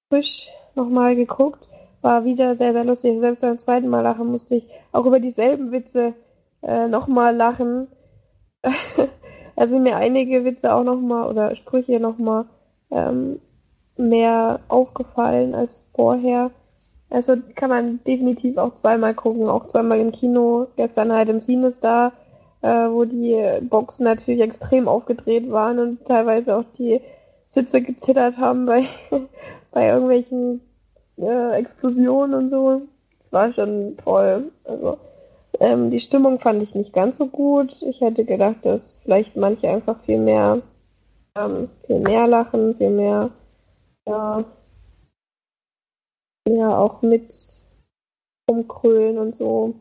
Frisch noch mal geguckt. War wieder sehr, sehr lustig. Selbst beim zweiten Mal lachen musste ich auch über dieselben Witze äh, noch mal lachen. (laughs) also mir einige Witze auch noch mal oder Sprüche noch mal ähm, mehr aufgefallen als vorher. Also kann man definitiv auch zweimal gucken, auch zweimal im Kino. Gestern halt im Cinestar, äh, wo die Boxen natürlich extrem aufgedreht waren und teilweise auch die Sitze gezittert haben bei, (laughs) bei irgendwelchen äh, Explosionen und so. Das war schon toll. Also ähm, die Stimmung fand ich nicht ganz so gut. Ich hätte gedacht, dass vielleicht manche einfach viel mehr ähm, viel mehr lachen, viel mehr, ja, ja, auch mit umkrölen und so.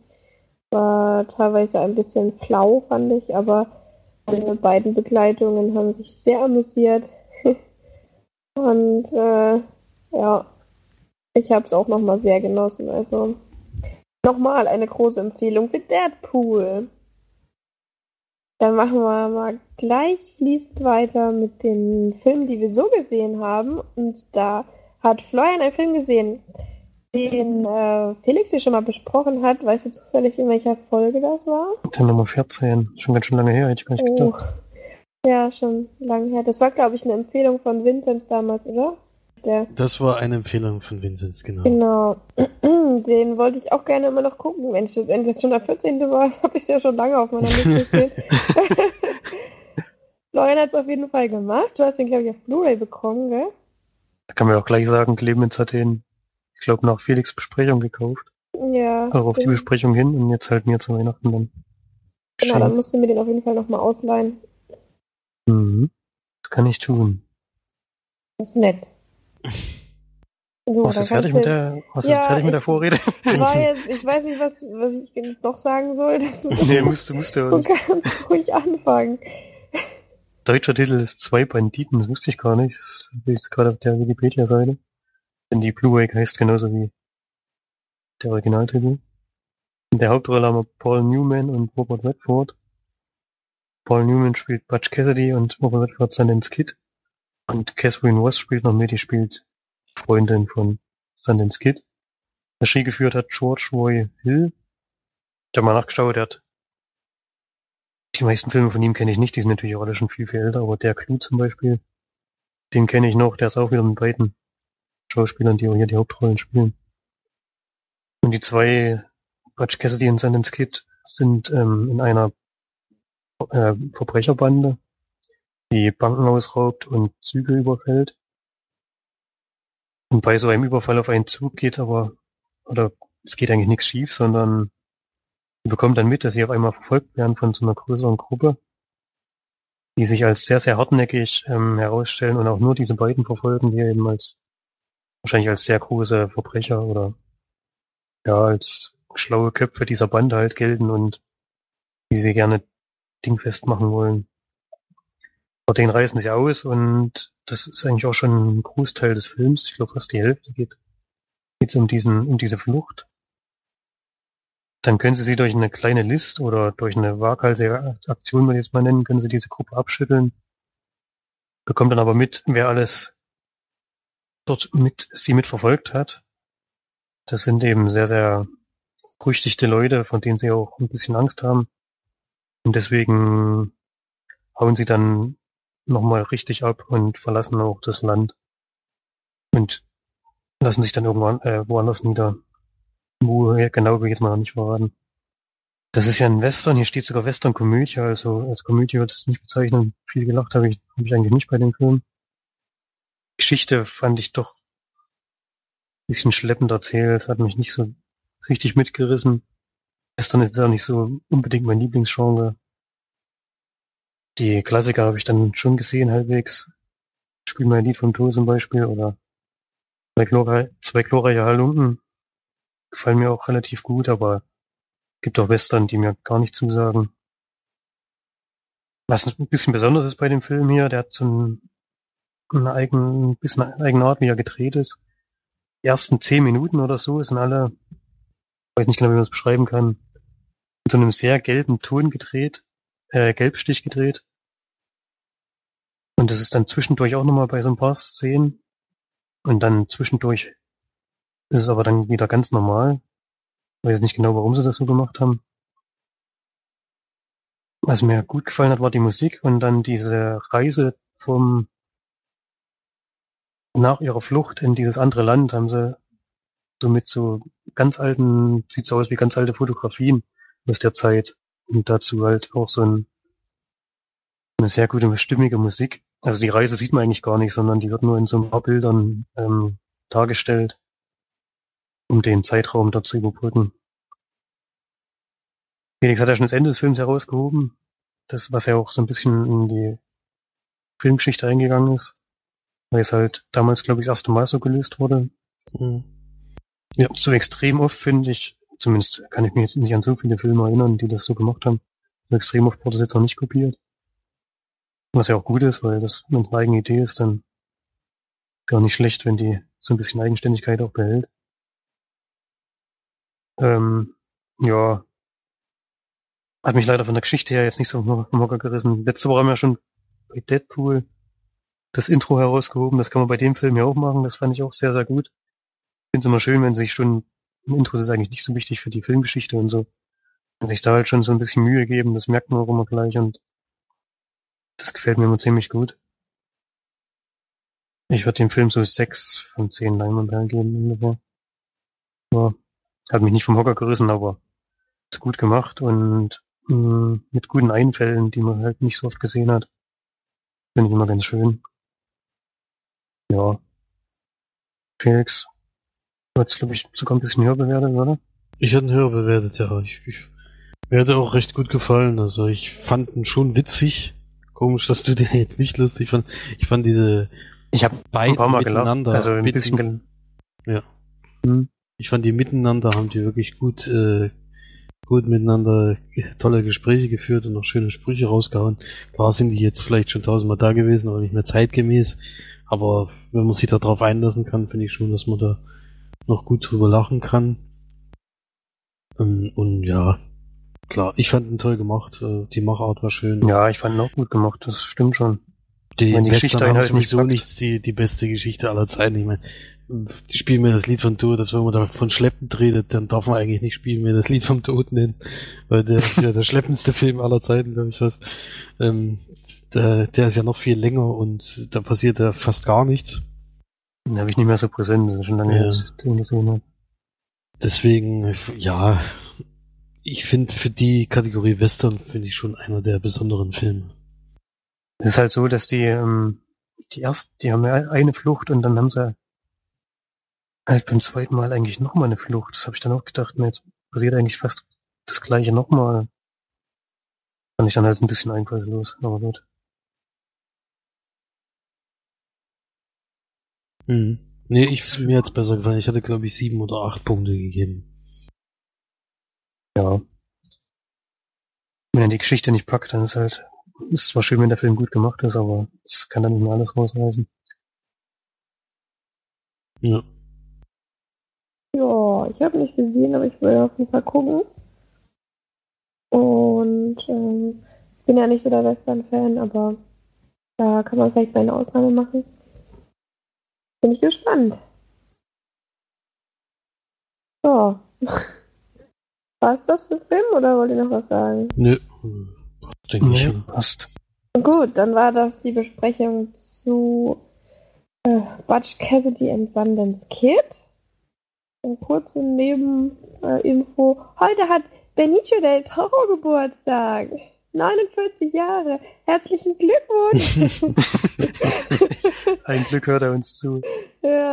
War teilweise ein bisschen flau, fand ich, aber meine beiden Begleitungen haben sich sehr amüsiert. (laughs) und äh, ja, ich habe es auch nochmal sehr genossen. Also nochmal eine große Empfehlung für Deadpool. Dann machen wir mal gleich fließend weiter mit den Filmen, die wir so gesehen haben. Und da hat Florian einen Film gesehen, den äh, Felix hier schon mal besprochen hat. Weißt du zufällig, in welcher Folge das war? Der Nummer 14. Schon ganz schön lange her, hätte ich gar nicht Oh. gedacht. Ja, schon lange her. Das war, glaube ich, eine Empfehlung von Vinzenz damals, oder? Der, Das war eine Empfehlung von Vinzenz, genau. genau. (clears throat) Den wollte ich auch gerne immer noch gucken. Mensch, wenn das schon der 14. war, habe ich ja schon lange auf meiner Liste stehen. (laughs) (laughs) Florian hat es auf jeden Fall gemacht. Du hast den, glaube ich, auf Blu-ray bekommen, gell? Da kann man auch gleich sagen, Clemens hat den, ich glaube, nach Felix Besprechung gekauft. Ja. Also auf die. Besprechung hin und jetzt halt mir zu Weihnachten dann. Genau, dann geschenkt. musst du mir den auf jeden Fall nochmal ausleihen. Mhm. Das kann ich tun. Das ist nett. (laughs) So, Was ist fertig mit du der, was Ja, ist fertig mit der ich- Vorrede? jetzt- War jetzt, ich weiß nicht, was, was ich noch sagen soll. Das, (laughs) nee, musste, musste. du kannst ruhig anfangen. Deutscher Titel ist Zwei Banditen, das wusste ich gar nicht. Das jetzt gerade auf der Wikipedia-Seite. Denn die Blu-ray heißt genauso wie der Originaltitel. In der Hauptrolle haben wir Paul Newman und Robert Redford. Paul Newman spielt Butch Cassidy und Robert Redford Sundance Kid. Und Catherine Ross spielt noch mit, die spielt Freundin von Sundance Kid. Regie geführt hat George Roy Hill. Ich habe mal nachgeschaut, der hat die meisten Filme von ihm kenne ich nicht, die sind natürlich auch alle schon viel, viel älter, aber der Clou zum Beispiel, den kenne ich noch, der ist auch wieder mit beiden Schauspielern, die auch hier die Hauptrollen spielen. Und die zwei, Butch Cassidy und Sundance Kid, sind ähm, in einer äh, Verbrecherbande, die Banken ausraubt und Züge überfällt. Und bei so einem Überfall auf einen Zug geht aber, oder es geht eigentlich nichts schief, sondern die bekommen dann mit, dass sie auf einmal verfolgt werden von so einer größeren Gruppe, die sich als sehr, sehr hartnäckig ähm, herausstellen und auch nur diese beiden verfolgen, die eben als wahrscheinlich als sehr große Verbrecher oder ja, als schlaue Köpfe dieser Bande halt gelten und die sie gerne dingfest machen wollen. Aber den reißen sie aus und das ist eigentlich auch schon ein Großteil des Films. Ich glaube fast die Hälfte geht geht's um diesen, um diese Flucht. Dann können Sie sie durch eine kleine List oder durch eine waghalsige Aktion, würde ich es mal nennen, können Sie diese Gruppe abschütteln. Bekommt dann aber mit, wer alles dort mit sie mitverfolgt hat. Das sind eben sehr, sehr berüchtigte Leute, von denen Sie auch ein bisschen Angst haben. Und deswegen hauen sie dann nochmal richtig ab und verlassen auch das Land. Und lassen sich dann irgendwann äh, woanders nieder. Wo ja, genau will ich jetzt mal noch nicht verraten. Das ist ja ein Western, hier steht sogar Western-Komödie, also als Komödie würde ich es nicht bezeichnen. Viel gelacht habe ich, hab ich eigentlich nicht bei dem Film. Geschichte fand ich doch ein bisschen schleppend erzählt, hat mich nicht so richtig mitgerissen. Western ist auch nicht so unbedingt mein Lieblingsgenre. Die Klassiker habe ich dann schon gesehen halbwegs. Spiel mein Lied vom Tod zum Beispiel oder zwei glorreiche Halunken gefallen mir auch relativ gut, aber gibt auch Western, die mir gar nicht zusagen. Was ein bisschen besonders ist bei dem Film hier, der hat so ein, eine eigene, ein bisschen eine eigene Art, wie er gedreht ist. Die ersten zehn Minuten oder so sind alle, weiß nicht genau, wie man es beschreiben kann, mit so einem sehr gelben Ton gedreht, äh, Gelbstich gedreht. Und das ist dann zwischendurch auch nochmal bei so ein paar Szenen. Und dann zwischendurch ist es aber dann wieder ganz normal. Ich weiß nicht genau, warum sie das so gemacht haben. Was mir gut gefallen hat, war die Musik und dann diese Reise vom nach ihrer Flucht in dieses andere Land haben sie so mit so ganz alten, sieht so aus wie ganz alte Fotografien aus der Zeit. Und dazu halt auch so ein, eine sehr gute, stimmige Musik. Also die Reise sieht man eigentlich gar nicht, sondern die wird nur in so ein paar Bildern ähm, dargestellt, um den Zeitraum dort zu überbrücken. Felix hat ja schon das Ende des Films herausgehoben. Das, was ja auch so ein bisschen in die Filmgeschichte eingegangen ist. Weil es halt damals, glaube ich, das erste Mal so gelöst wurde. Mhm. Ja. So extrem oft finde ich, zumindest kann ich mich jetzt nicht an so viele Filme erinnern, die das so gemacht haben. So extrem oft wurde es jetzt noch nicht kopiert. Was ja auch gut ist, weil das wenn es eine eigene Idee ist, dann ist ja auch nicht schlecht, wenn die so ein bisschen Eigenständigkeit auch behält. Ähm, ja. Hat mich leider von der Geschichte her jetzt nicht so vom Hocker gerissen. Letzte Woche haben wir schon bei Deadpool das Intro herausgehoben. Das kann man bei dem Film ja auch machen. Das fand ich auch sehr, sehr gut. Ich finde es immer schön, wenn sich schon ein Intro ist eigentlich nicht so wichtig für die Filmgeschichte und so. Wenn sich da halt schon so ein bisschen Mühe geben, das merkt man auch immer gleich und das gefällt mir immer ziemlich gut. Ich würde dem Film so sechs von zehn Leinwandperlen geben ungefähr. Ja, hat mich nicht vom Hocker gerissen, aber ist gut gemacht und mh, mit guten Einfällen, die man halt nicht so oft gesehen hat. Finde ich immer ganz schön. Ja. Felix, du hast glaube ich sogar ein bisschen höher bewertet, oder? Ich hatte ihn höher bewertet, ja. Ich, ich mir hat er auch recht gut gefallen. Also ich fand ihn schon witzig. Komisch, dass du (laughs) den jetzt nicht lustig fand. Ich fand diese Ich habe ein beiden paar Mal gelacht. miteinander. Also ein bisschen Ja. Hm. Ich fand die miteinander haben die wirklich gut, äh, gut miteinander tolle Gespräche geführt und noch schöne Sprüche rausgehauen. Klar sind die jetzt vielleicht schon tausendmal da gewesen, aber nicht mehr zeitgemäß. Aber wenn man sich darauf einlassen kann, finde ich schon, dass man da noch gut drüber lachen kann. Ähm, und ja, klar, ich fand ihn toll gemacht. Äh, die Machart war schön. Ja, ich fand ihn auch gut gemacht, das stimmt schon. Die, die Geschichte haben halt nicht sowieso nichts die, die beste Geschichte aller Zeiten. Ich meine, die spielen mir das Lied vom Tod, dass wenn man da von Schleppend redet, dann darf man eigentlich nicht spielen, mir das Lied vom Tod nennen. Weil der ist ja der (laughs) schleppendste Film aller Zeiten, glaube ich was. Ähm, der, der ist ja noch viel länger und da passiert ja fast gar nichts. Den habe ich nicht mehr so präsent, das ist schon lange Ja. her, dass ich den gesehen habe. Deswegen, ja, ich finde für die Kategorie Western finde ich schon einer der besonderen Filme. Es ist halt so, dass die, ähm, die erst, die haben ja eine Flucht und dann haben sie halt beim zweiten Mal eigentlich nochmal eine Flucht. Das habe ich dann auch gedacht, na, jetzt passiert eigentlich fast das gleiche nochmal. Fand ich dann halt ein bisschen einfallslos, aber gut. Mhm. Nee, ich, mir hat's besser gefallen. Ich hatte, glaube ich, sieben oder acht Punkte gegeben. Ja. Wenn er die Geschichte nicht packt, dann ist halt, ist zwar schön, wenn der Film gut gemacht ist, aber es kann dann nicht mehr alles rausreißen. Ja. Ja, ich habe nicht gesehen, aber ich will auf jeden Fall gucken. Und ähm, ich bin ja nicht so der Western-Fan, aber da kann man vielleicht mal eine Ausnahme machen. Bin ich gespannt. Ja. (laughs) War es das für Film oder wollt ihr noch was sagen? Nö. Denke ich. Passt. Gut, dann war das die Besprechung zu äh, Butch Cassidy and Sundance Kid. Eine kurze Nebeninfo. Äh. Heute hat Benicio del Toro Geburtstag. 49 Jahre. Herzlichen Glückwunsch. (laughs) Ein Glück hört er uns zu. ja,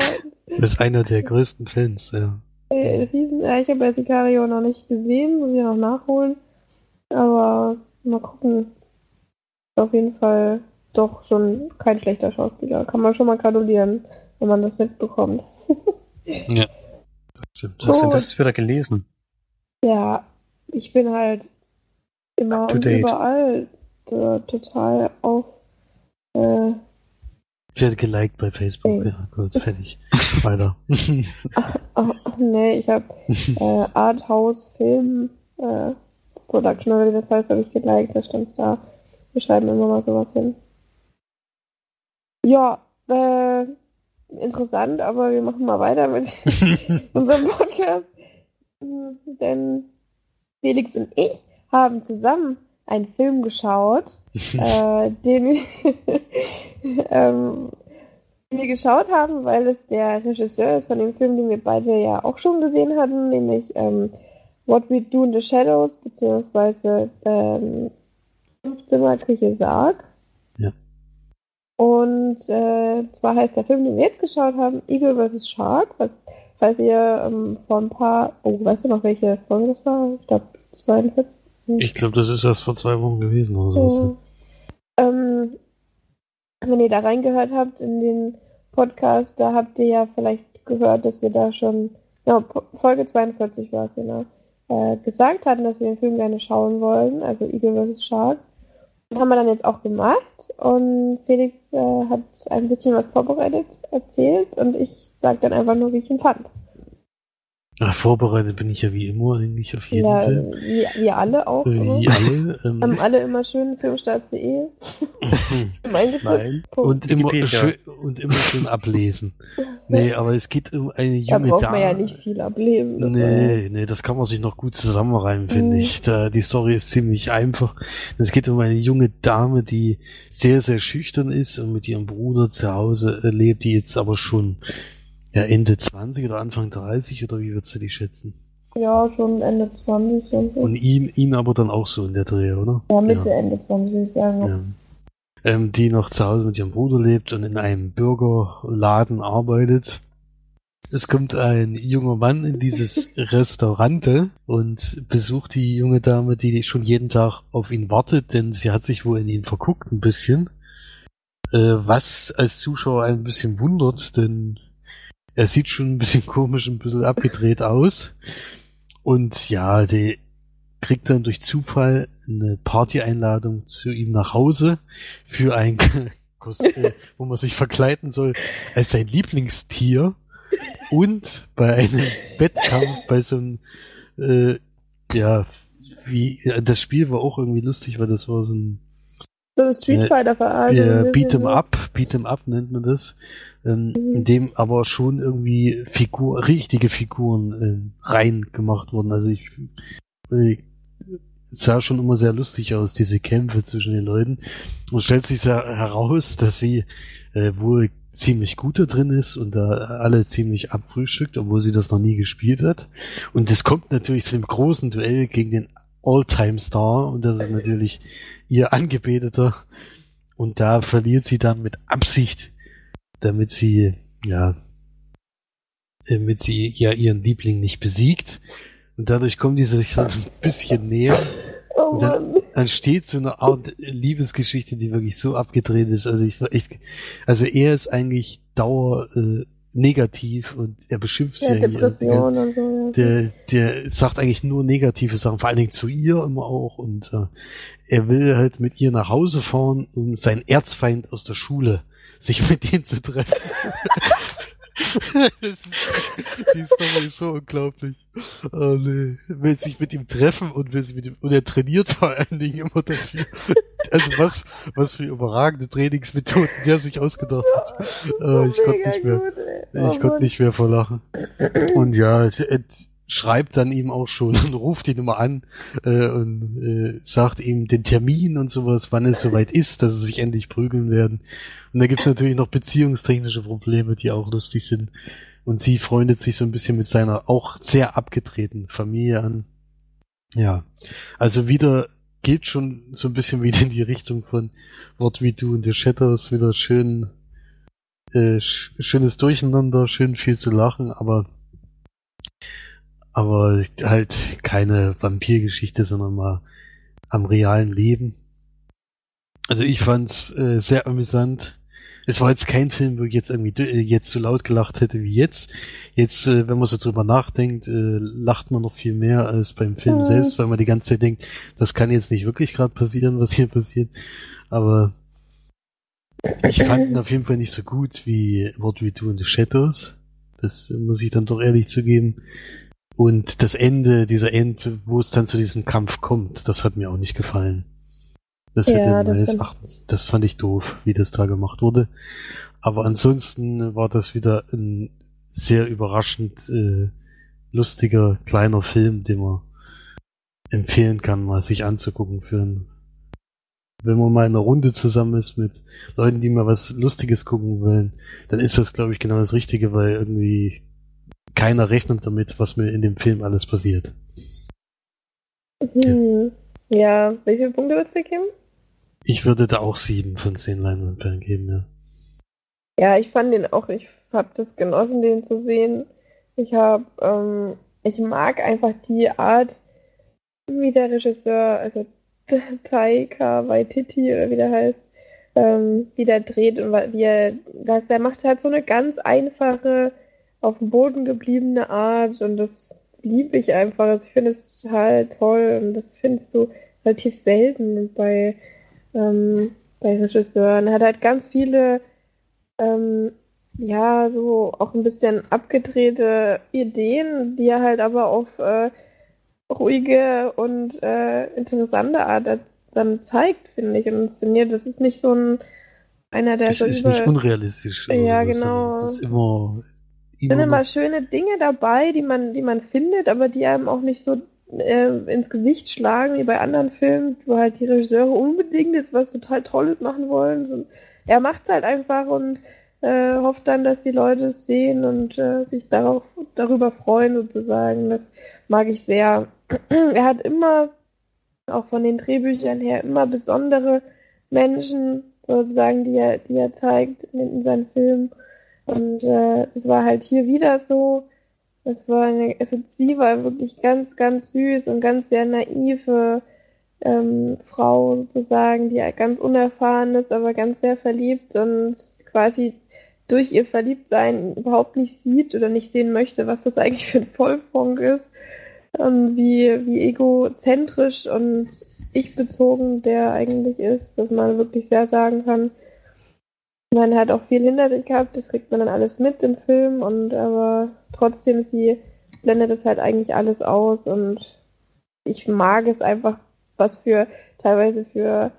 Das ist einer der größten Fans, ja. äh, riesen, ja, ich habe ja Sicario noch nicht gesehen, muss ich noch nachholen. Aber mal gucken. Ist auf jeden Fall doch schon kein schlechter Schauspieler. Kann man schon mal gratulieren, wenn man das mitbekommt. Ja. (laughs) Stimmt. Du hast das jetzt wieder gelesen? Ja, ich bin halt immer und date. überall äh, total auf. Äh, Ich werde geliked bei Facebook. Thanks. Ja, gut, fertig. Weiter. (laughs) ach, ach, nee, ich habe äh, (laughs) Arthouse Film äh, Production, oder wie das heißt, habe ich geliked, da stand's da. Wir schreiben immer mal sowas hin. Ja, äh, interessant, aber wir machen mal weiter mit (laughs) unserem Podcast. Denn Felix und ich haben zusammen einen Film geschaut, (laughs) äh, den, wir, (laughs) ähm, den wir geschaut haben, weil es der Regisseur ist von dem Film, den wir beide ja auch schon gesehen hatten, nämlich ähm, What We Do in the Shadows, beziehungsweise ähm, Fünfzimmerküche Sarg. Und äh, zwar heißt der Film, den wir jetzt geschaut haben, Eagle vs. Shark, was, falls ihr ähm, vor ein paar, oh, weißt du noch, welche Folge das war? Ich glaube 42. Ich glaube, das ist erst vor zwei Wochen gewesen oder so. Ja. Ähm, wenn ihr da reingehört habt in den Podcast, da habt ihr ja vielleicht gehört, dass wir da schon, ja, Folge 42 war es genau, äh, gesagt hatten, dass wir den Film gerne schauen wollen, also Eagle vs. Shark. Haben wir dann jetzt auch gemacht und Felix äh, hat ein bisschen was vorbereitet, erzählt und ich sage dann einfach nur, wie ich ihn fand. Ja, vorbereitet bin ich ja wie immer eigentlich auf jeden ja, Fall. Wie, wie alle auch. Äh. Wie alle. Ähm, (laughs) Haben alle immer schön filmstarts.de (laughs) Nein. und, immer schön, und immer schön ablesen. (laughs) Nee, aber es geht um eine Da junge braucht Dame. man ja nicht viel ablesen. das Nee, nee, das kann man sich noch gut zusammenreimen, finde Mhm. ich. Da, die Story ist ziemlich einfach. Es geht um eine junge Dame, die sehr, sehr schüchtern ist und mit ihrem Bruder zu Hause äh, lebt, die jetzt aber schon ja, Ende 20 oder Anfang 30 oder wie würdest du die schätzen? Ja, schon Ende 20. denke ich. Und ihn, ihn aber dann auch so in der Dreh, oder? Ja, Mitte, Ende 20 würde ich sagen. Ja. Ähm, die noch zu Hause mit ihrem Bruder lebt und in einem Burgerladen arbeitet. Es kommt ein junger Mann in dieses (laughs) Restaurante und besucht die junge Dame, die schon jeden Tag auf ihn wartet, denn sie hat sich wohl in ihn verguckt ein bisschen. Äh, was als Zuschauer ein bisschen wundert, denn er sieht schon ein bisschen (laughs) komisch, ein bisschen abgedreht aus. Und ja, die kriegt dann durch Zufall eine Party-Einladung zu ihm nach Hause für ein (laughs) Kostüm, wo man sich verkleiden soll als sein Lieblingstier und bei einem Wettkampf, bei so einem, äh, ja, wie, das Spiel war auch irgendwie lustig, weil das war so ein So Street Fighter verarscht. äh, Beat'em Up, Beat'em Up nennt man das, ähm, in dem aber schon irgendwie Figur, richtige Figuren äh, rein gemacht wurden. Also ich äh, es sah schon immer sehr lustig aus, diese Kämpfe zwischen den Leuten. Und stellt sich ja heraus, dass sie äh, wohl ziemlich gut da drin ist und da alle ziemlich abfrühstückt, obwohl sie das noch nie gespielt hat. Und es kommt natürlich zu einem großen Duell gegen den All-Time-Star und das ist natürlich ihr Angebeteter. Und da verliert sie dann mit Absicht, damit sie, ja, damit sie ja ihren Liebling nicht besiegt. Und dadurch kommen die sich dann ein bisschen näher. Oh Und dann- Mann. Dann steht so eine Art Liebesgeschichte, die wirklich so abgedreht ist. Also ich war echt, also er ist eigentlich dauer äh, negativ und er beschimpft sie Ja, eigentlich. Depression und so. Ja. Der, der sagt eigentlich nur negative Sachen, vor allen Dingen zu ihr immer auch. Und äh, er will halt mit ihr nach Hause fahren, um seinen Erzfeind aus der Schule sich mit denen zu treffen. Das (laughs) ist, die Story ist so unglaublich. Oh nee. Will sich mit ihm treffen und will sich mit ihm, und er trainiert vor allen Dingen immer dafür. Also was, was für überragende Trainingsmethoden der sich ausgedacht hat. Äh, ich konnte nicht mehr. gut, ey. Ich Oh konnte nicht mehr vor Lachen. Und ja, es- es schreibt dann ihm auch schon und ruft ihn immer an äh, und äh, sagt ihm den Termin und sowas, wann es soweit ist, dass sie sich endlich prügeln werden. Und da gibt's natürlich noch beziehungstechnische Probleme, die auch lustig sind. Und sie freundet sich so ein bisschen mit seiner auch sehr abgetretenen Familie an. Ja, also wieder geht schon so ein bisschen wieder in die Richtung von What We Do in the Shadows, wieder schön äh, sch schönes Durcheinander, schön viel zu lachen, aber aber halt keine Vampirgeschichte, sondern mal am realen Leben. Also ich fand's äh, sehr amüsant. Es war jetzt kein Film, wo ich jetzt irgendwie äh, jetzt so laut gelacht hätte wie jetzt. Jetzt, äh, wenn man so drüber nachdenkt, äh, lacht man noch viel mehr als beim Film Mhm. selbst, weil man die ganze Zeit denkt, das kann jetzt nicht wirklich gerade passieren, was hier passiert. Aber ich fand ihn auf jeden Fall nicht so gut wie What We Do in the Shadows. Das muss ich dann doch ehrlich zugeben. Und das Ende, dieser End, wo es dann zu diesem Kampf kommt, das hat mir auch nicht gefallen. Das Ja, hätte meines. Erachtens, das fand ich doof, wie das da gemacht wurde. Aber ansonsten war das wieder ein sehr überraschend äh, lustiger kleiner Film, den man empfehlen kann, mal sich anzugucken für einen, wenn man mal in einer Runde zusammen ist mit Leuten, die mal was Lustiges gucken wollen, dann ist das, glaube ich, genau das Richtige, weil irgendwie keiner rechnet damit, was mir in dem Film alles passiert. Hm. Ja, wie viele Punkte würdest du geben? Ich würde da auch sieben von zehn Leinwandperlen geben, ja. Ja, ich fand den auch, ich habe das genossen, den zu sehen. Ich habe, ähm, ich mag einfach die Art, wie der Regisseur, also Taika Waititi oder wie der heißt, ähm, wie der dreht und wie er, das, der macht halt so eine ganz einfache, auf dem Boden gebliebene Art und das liebe ich einfach. Also ich finde es total toll und das findest du relativ selten bei, ähm, bei Regisseuren. Er hat halt ganz viele, ähm, ja, so auch ein bisschen abgedrehte Ideen, die er halt aber auf äh, ruhige und äh, interessante Art dann zeigt, finde ich, und inszeniert. Das ist nicht so ein einer, der Es so ist über nicht unrealistisch. oder Ja, sowas, genau. Es ist immer, sind immer immer noch- schöne Dinge dabei, die man, die man findet, aber die einem auch nicht so äh, ins Gesicht schlagen wie bei anderen Filmen, wo halt die Regisseure unbedingt jetzt was total Tolles machen wollen. So, er macht's halt einfach und äh, hofft dann, dass die Leute es sehen und äh, sich darauf, darüber freuen sozusagen. Das mag ich sehr. er hat immer, auch von den Drehbüchern her, immer besondere Menschen sozusagen, die er, die er zeigt in, in seinen Filmen. Und äh, das war halt hier wieder so. Es war eine, also sie war wirklich ganz, ganz süß und ganz sehr naive ähm, Frau sozusagen, die ganz unerfahren ist, aber ganz sehr verliebt und quasi durch ihr Verliebtsein überhaupt nicht sieht oder nicht sehen möchte, was das eigentlich für ein Vollfunk ist. Und wie, wie egozentrisch und ich-bezogen der eigentlich ist, dass man wirklich sehr sagen kann, man hat auch viel hinter sich gehabt, das kriegt man dann alles mit im Film und aber trotzdem sie blendet es halt eigentlich alles aus und ich mag es einfach, was für teilweise für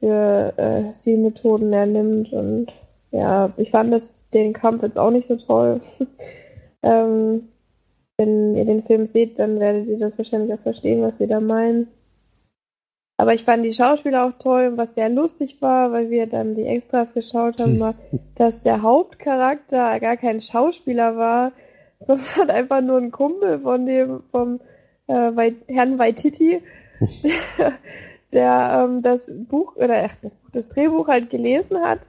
für äh, Stilmethoden er nimmt und ja, ich fand das den Kampf jetzt auch nicht so toll. (laughs) ähm, wenn ihr den Film seht, dann werdet ihr das wahrscheinlich auch verstehen, was wir da meinen. Aber ich fand die Schauspieler auch toll und was sehr lustig war, weil wir dann die Extras geschaut haben, (laughs) war, dass der Hauptcharakter gar kein Schauspieler war, (laughs) sondern einfach nur ein Kumpel von dem, vom äh, Herrn Waititi, der, (laughs) der ähm, das Buch oder ach, das, Buch, das Drehbuch halt gelesen hat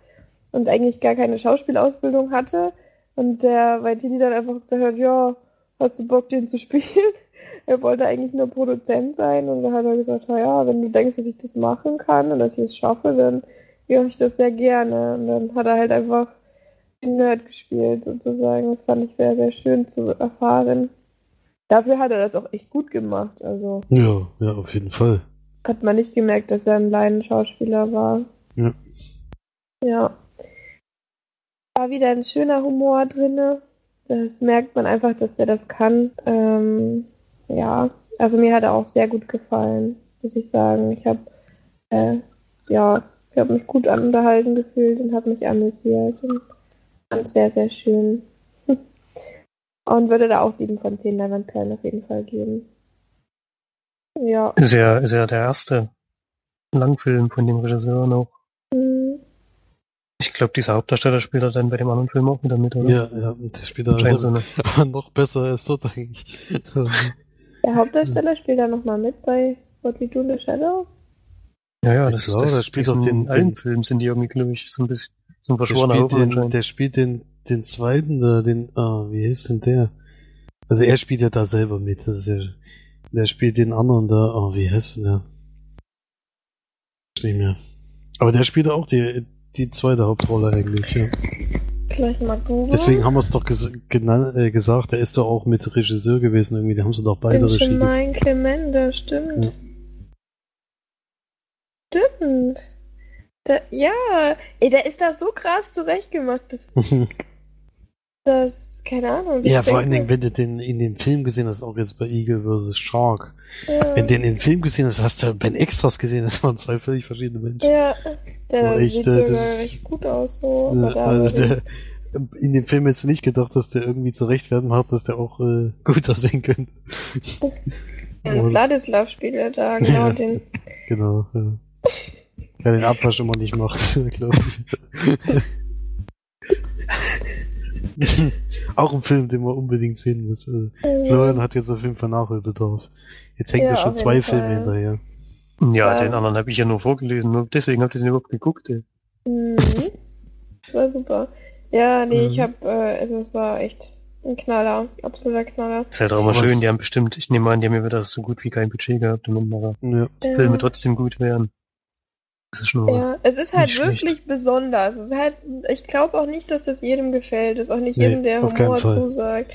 und eigentlich gar keine Schauspielausbildung hatte. Und der Waititi dann einfach gesagt hat, ja, hast du Bock, den zu spielen? Er wollte eigentlich nur Produzent sein und dann hat er gesagt, ja, wenn du denkst, dass ich das machen kann und dass ich es schaffe, dann mache ich das sehr gerne. Und dann hat er halt einfach den Nerd gespielt, sozusagen. Das fand ich sehr, sehr schön zu erfahren. Dafür hat er das auch echt gut gemacht. Also Ja, ja, auf jeden Fall. hat man nicht gemerkt, dass er ein Laienschauspieler war. Ja. Ja. War wieder ein schöner Humor drinne. Das merkt man einfach, dass der das kann. Ähm, ja, also mir hat er auch sehr gut gefallen, muss ich sagen. Ich habe äh, ja, ich habe mich gut unterhalten gefühlt und habe mich amüsiert und fand es sehr, sehr schön. (laughs) Und würde da auch 7 von 10 Leinwandperlen auf jeden Fall geben. Ja. Ist ja, ist ja der erste Langfilm von dem Regisseur noch. Mhm. Ich glaube, dieser Hauptdarsteller spielt er dann bei dem anderen Film auch wieder mit, oder? Ja, ja, und so, ne? aber (laughs) noch besser als dort eigentlich. (laughs) Der Hauptdarsteller spielt da nochmal mit bei What We Do in the Shadows. Ja, ja, das, glaube, das, der spielt sind den- in allen den- Filmen sind die irgendwie, glaube ich, so ein bisschen so ein Der verschworener spielt, Haufen den, der spielt den, den zweiten da, den, ah, wie hieß denn der? Also er spielt ja da selber mit, das ist ja, der spielt den anderen da, oh, wie heißt denn der? Nicht mehr. Aber der spielt auch die, die zweite Hauptrolle eigentlich, ja. Gleich mal googeln. Deswegen haben wir es doch ges äh, gesagt, der ist doch auch mit Regisseur gewesen, irgendwie, da haben sie doch beide Regie. schon ge- mein Clemende, stimmt. Ja. Stimmt. Da, ja, ey, der ist da so krass zurechtgemacht, dass das, (laughs) keine Ahnung. ja, vor allen Dingen, wenn du den in dem Film gesehen hast, auch jetzt bei Eagle vs. Shark, Ja, wenn du den im Film gesehen hast, hast du bei den Extras gesehen, das waren zwei völlig verschiedene Menschen. ja, der war echt, sieht äh, das recht gut aus, so. Ja, also der, in dem Film jetzt nicht gedacht, dass der irgendwie zurecht werden hat, dass der auch äh, gut aussehen könnte. (laughs) das- Vladislav spielt er da, genau, Ja. den. Genau. Ja. Der den Abwasch immer nicht macht, (laughs) glaube ich. (laughs) auch ein Film, den man unbedingt sehen muss. Also, Florian hat jetzt auf jeden Fall Nachholbedarf. Jetzt hängt Ja, er schon zwei jeden Filme Fall. hinterher. Ja, Ja. den anderen habe ich ja nur vorgelesen, nur deswegen habt ihr den überhaupt geguckt. Ey. Mhm. Das war super. Ja, nee, ich Mhm. hab, äh, also es war echt ein Knaller, absoluter Knaller. Ist halt auch immer schön, die haben bestimmt, ich nehme an, die haben ja wieder so gut wie kein Budget gehabt, damit. Ja. Filme trotzdem gut wären. Ist Ja, es ist halt Nicht schlecht. wirklich besonders. Es ist halt, ich glaube auch nicht, dass das jedem gefällt. Es ist auch nicht Nee, jedem, der Humor zusagt.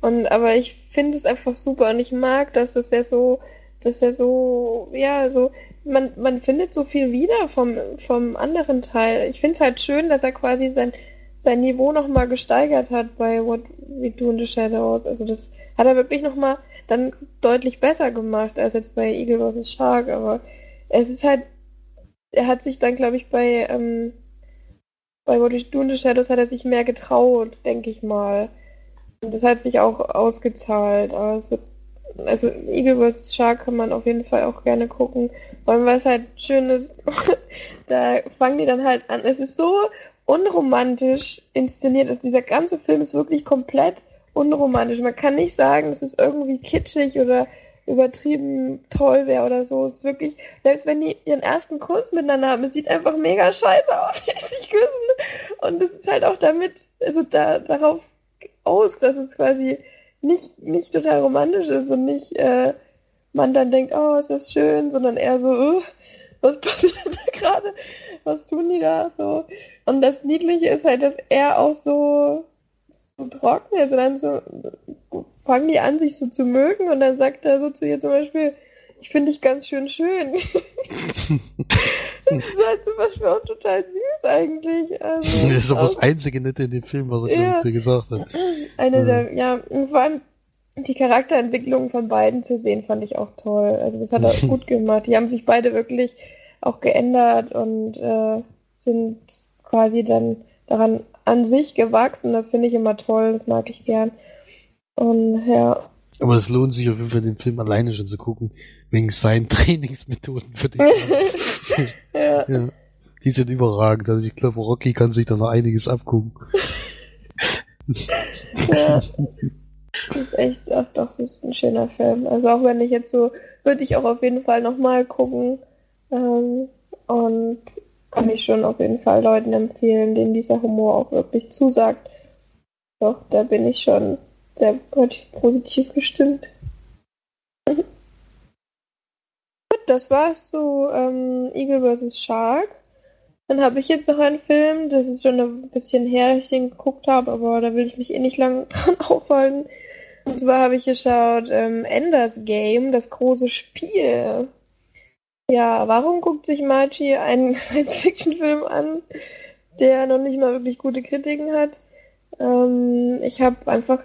Und, aber ich finde es einfach super und ich mag, dass es ja so, dass er so, ja, so, man, man findet so viel wieder vom, vom anderen Teil. Ich finde es halt schön, dass er quasi sein, sein Niveau nochmal gesteigert hat bei What We Do in the Shadows. Also das hat er wirklich nochmal dann deutlich besser gemacht als jetzt bei Eagle vs. Shark, aber es ist halt, er hat sich dann, glaube ich, bei, ähm, bei What We Do in the Shadows hat er sich mehr getraut, denke ich mal. Und das hat sich auch ausgezahlt. Also, also Eagle vs. Shark kann man auf jeden Fall auch gerne gucken. Vor allem, weil es halt schön ist, (laughs) da fangen die dann halt an. Es ist so unromantisch inszeniert. Also dieser ganze Film ist wirklich komplett unromantisch. Man kann nicht sagen, es ist irgendwie kitschig oder übertrieben toll wäre oder so. Es ist wirklich, selbst wenn die ihren ersten Kuss miteinander haben, es sieht einfach mega scheiße aus, (laughs) wie die sich küssen. Und es ist halt auch damit, also da, darauf aus, dass es quasi nicht, nicht total romantisch ist und nicht äh, man dann denkt, oh, ist das schön, sondern eher so, uh, was (laughs) passiert da gerade? Was tun die da so? Und das Niedliche ist halt, dass er auch so, so trocken ist und dann so fangen die an, sich so zu mögen und dann sagt er so zu ihr zum Beispiel, ich finde dich ganz schön schön. (laughs) das ist halt zum Beispiel auch total süß eigentlich. Also, Das ist aber das auch einzige Nette in dem Film, was er Ja. zu ihr gesagt hat. eine Ja. der, ja, vor allem die Charakterentwicklung von beiden zu sehen, fand ich auch toll. Also das hat er (laughs) gut gemacht. Die haben sich beide wirklich auch geändert und äh, sind quasi dann daran an sich gewachsen. Das finde ich immer toll, das mag ich gern. Und ja, Aber es lohnt sich auf jeden Fall, den Film alleine schon zu gucken, wegen seinen (laughs) Trainingsmethoden für den (laughs) ja. ja. Die sind überragend. Also ich glaube, Rocky kann sich da noch einiges abgucken. (laughs) Ja. Das ist echt, ach doch, das ist ein schöner Film. Also auch wenn ich jetzt so, würde ich auch auf jeden Fall nochmal gucken. Ähm, und kann ich schon auf jeden Fall Leuten empfehlen, denen dieser Humor auch wirklich zusagt. Doch, da bin ich schon sehr positiv gestimmt. (laughs) Gut, das war's zu ähm, Eagle vs. Shark. Dann habe ich jetzt noch einen Film, das ist schon ein bisschen her, dass ich den geguckt habe, aber da will ich mich eh nicht lang (laughs) dran aufhalten. Und zwar habe ich geschaut ähm, Enders Game, das große Spiel. Ja, warum guckt sich Margie einen (laughs) Science-Fiction-Film an, der noch nicht mal wirklich gute Kritiken hat? Ähm, ich habe einfach,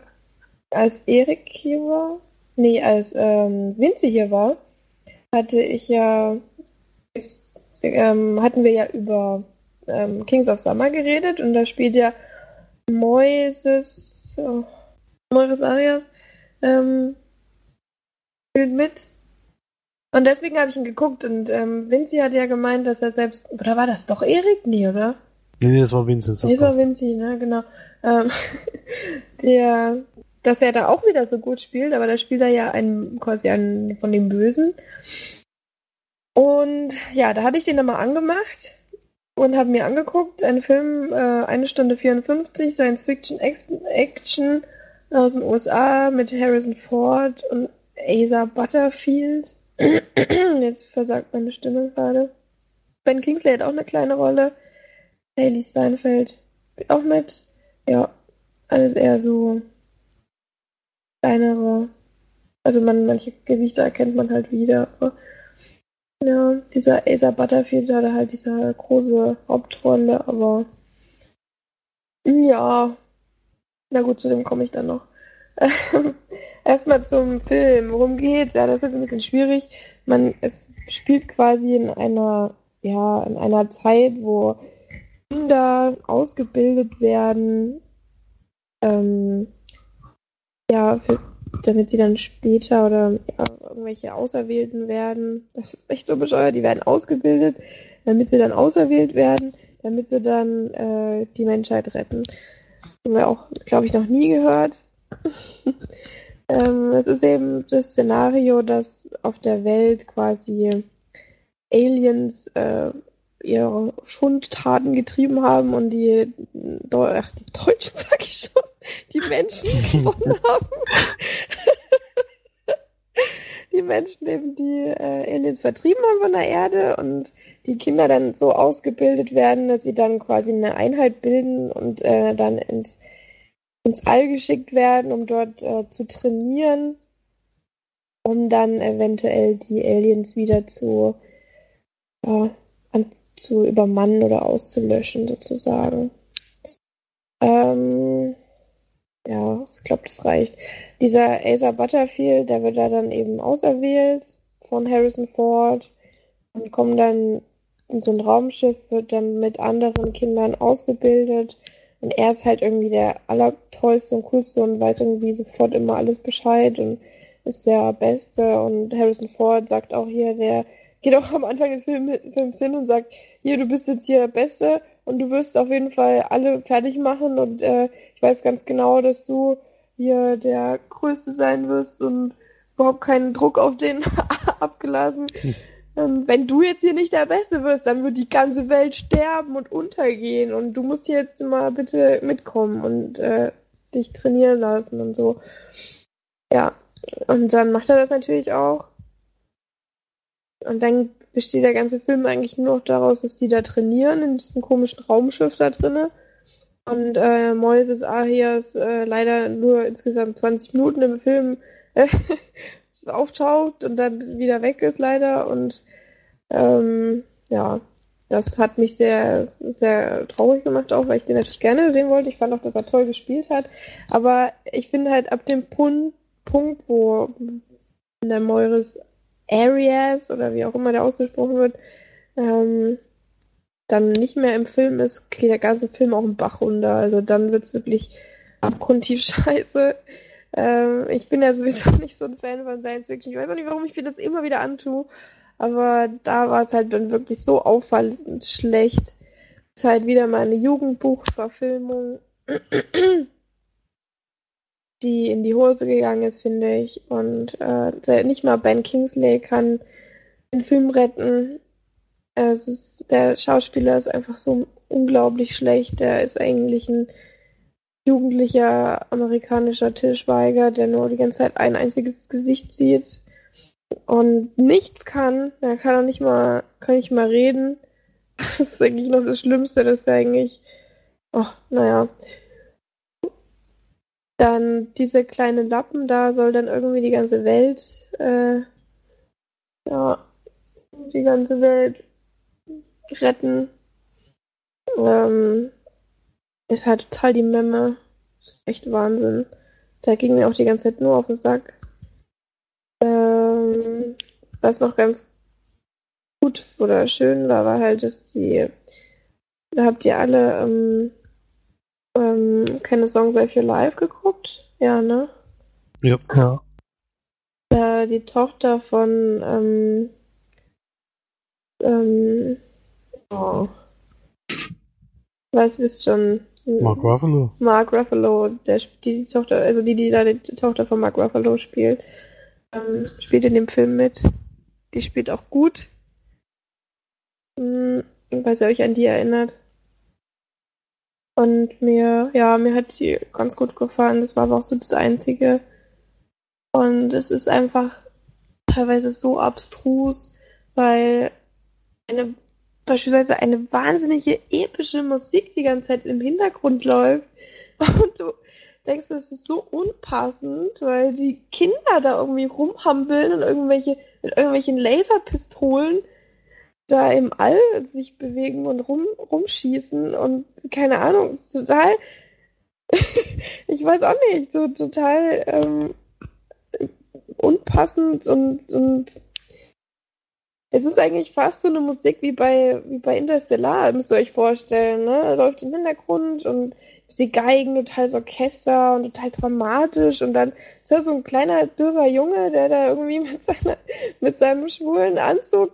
als Erik hier war, nee, als ähm, Vinci hier war, hatte ich ja, ist, ähm, hatten wir ja über ähm, Kings of Summer geredet und da spielt ja Moises, oh, Moises Arias, ähm, spielt mit. Und deswegen habe ich ihn geguckt und ähm, Vinci hat ja gemeint, dass er selbst, oder war das doch Erik? Nee, oder? Nee, nee, das war Vincent. Das Nee, das war. Vinci, ne, genau. Ähm, (laughs) der, dass er da auch wieder so gut spielt, aber da spielt er ja einen, quasi einen von den Bösen. Und ja, da hatte ich den dann mal angemacht und habe mir angeguckt, ein Film, äh, eine Stunde 54, Science Fiction Action, Action aus den USA mit Harrison Ford und Asa Butterfield. (clears throat) Jetzt versagt meine Stimme gerade. Ben Kingsley hat auch eine kleine Rolle. Haley Steinfeld auch mit. Ja, alles eher so kleinere. Also man, manche Gesichter erkennt man halt wieder. Ja, dieser Asa Butterfield hatte halt diese große Hauptrolle, aber ja, na gut, zu dem komme ich dann noch. (laughs) Erstmal zum Film. Worum geht's? Ja, das ist jetzt ein bisschen schwierig. Man, es spielt quasi in einer, ja, in einer Zeit, wo Kinder ausgebildet werden, ähm, ja, für, damit sie dann später oder ja, irgendwelche Auserwählten werden. Das ist echt so bescheuert. Die werden ausgebildet, damit sie dann auserwählt werden, damit sie dann äh, die Menschheit retten. Haben wir auch, glaube ich, noch nie gehört. (laughs) ähm, es ist eben das Szenario, dass auf der Welt quasi Aliens äh, ihre Schundtaten getrieben haben und die, ach, die Deutschen, (laughs) sag ich schon, die Menschen (laughs) gewonnen haben. die Menschen eben die äh, Aliens vertrieben haben von der Erde und die Kinder dann so ausgebildet werden, dass sie dann quasi eine Einheit bilden und äh, dann ins, ins All geschickt werden, um dort äh, zu trainieren, um dann eventuell die Aliens wieder zu, äh, an, zu übermannen oder auszulöschen sozusagen. Ähm, ja, ich glaube, das reicht. Dieser Asa Butterfield, der wird da dann eben auserwählt von Harrison Ford und kommt dann in so ein Raumschiff, wird dann mit anderen Kindern ausgebildet und er ist halt irgendwie der allertollste und coolste und weiß irgendwie sofort immer alles Bescheid und ist der Beste und Harrison Ford sagt auch hier, der geht auch am Anfang des Film, Films hin und sagt, hier, du bist jetzt hier der Beste und du wirst auf jeden Fall alle fertig machen und äh, ich weiß ganz genau, dass du hier der Größte sein wirst und überhaupt keinen Druck auf den (laughs) abgelassen. Hm. Wenn du jetzt hier nicht der Beste wirst, dann wird die ganze Welt sterben und untergehen und du musst jetzt mal bitte mitkommen und äh, dich trainieren lassen und so. Ja, und dann macht er das natürlich auch. Und dann besteht der ganze Film eigentlich nur noch daraus, dass die da trainieren in diesem komischen Raumschiff da drinnen. Und äh, Moises Arias äh, leider nur insgesamt 20 Minuten im Film äh, (laughs) auftaucht und dann wieder weg ist leider. Und ähm, ja, das hat mich sehr, sehr traurig gemacht, auch weil ich den natürlich gerne sehen wollte. Ich fand auch, dass er toll gespielt hat. Aber ich finde halt ab dem Punkt, Punkt wo der Moises Arias oder wie auch immer der ausgesprochen wird, ähm, dann nicht mehr im Film ist, geht der ganze Film auch im Bach runter. Also dann wird es wirklich abgrundtief (laughs) scheiße. Ähm, ich bin ja sowieso (laughs) nicht so ein Fan von Science Fiction. Ich weiß auch nicht, warum ich mir das immer wieder antue. Aber da war es halt dann wirklich so auffallend schlecht. Es ist halt wieder mal eine Jugendbuchverfilmung, (clears throat) die in die Hose gegangen ist, finde ich. Und äh, nicht mal Ben Kingsley kann den Film retten. Es ist, der Schauspieler ist einfach so unglaublich schlecht. Der ist eigentlich ein jugendlicher amerikanischer Till Schweiger, der nur die ganze Zeit ein einziges Gesicht sieht und nichts kann. Der kann auch nicht mal, kann nicht mal reden. Das ist eigentlich noch das Schlimmste, dass er eigentlich, ach, naja. Dann diese kleine Lappen da soll dann irgendwie die ganze Welt, äh, ja, die ganze Welt retten. Ähm, ist halt total die Memme. Ist echt Wahnsinn. Da ging mir auch die ganze Zeit nur auf den Sack. Ähm, was noch ganz gut oder schön war, war halt, dass die, da habt ihr alle ähm, ähm, keine Song Save Your Life geguckt? Ja, ne? Ja. ja. Da die Tochter von ähm, ähm, Oh. Was wisst schon? Mark Ruffalo. Mark Ruffalo, der die, die Tochter, also die, die da die Tochter von Mark Ruffalo spielt, ähm, spielt in dem Film mit. Die spielt auch gut. Hm, weiß ihr euch an die erinnert. Und mir, ja, mir hat die ganz gut gefallen. Das war aber auch so das Einzige. Und es ist einfach teilweise so abstrus, weil eine beispielsweise eine wahnsinnige epische Musik die ganze Zeit im Hintergrund läuft. Und du denkst, das ist so unpassend, weil die Kinder da irgendwie rumhampeln und irgendwelche, mit irgendwelchen Laserpistolen da im All sich bewegen und rum, rumschießen und keine Ahnung, ist total, (laughs) ich weiß auch nicht, so total ähm, unpassend und, und es ist eigentlich fast so eine Musik wie bei, wie bei Interstellar, müsst ihr euch vorstellen, ne? Läuft im Hintergrund und die Geigen, total das Orchester und total dramatisch und dann ist da so ein kleiner, dürrer Junge, der da irgendwie (laughs) mit seiner, mit seinem schwulen Anzug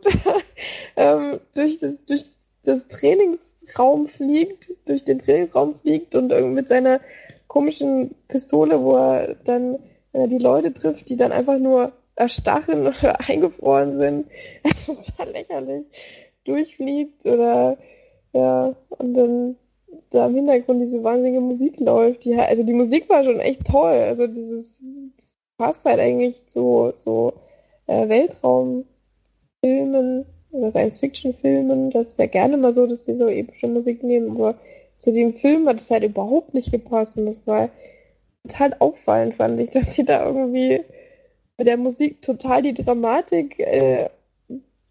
ähm, durch das, durch das Trainingsraum fliegt, durch den Trainingsraum fliegt und irgendwie mit seiner komischen Pistole, wo er dann äh, die Leute trifft, die dann einfach nur erstachen (laughs) oder eingefroren sind. (laughs) Das ist total lächerlich. Durchfliegt oder ja, und dann da im Hintergrund diese wahnsinnige Musik läuft. Die, also die Musik war schon echt toll. Also dieses passt halt eigentlich so, so äh, Weltraumfilmen oder Science-Fiction-Filmen. Das ist ja gerne mal so, dass die so epische Musik nehmen, aber zu dem Film hat es halt überhaupt nicht gepasst. Und das war total auffallend, fand ich, dass sie da irgendwie mit der Musik total die Dramatik äh,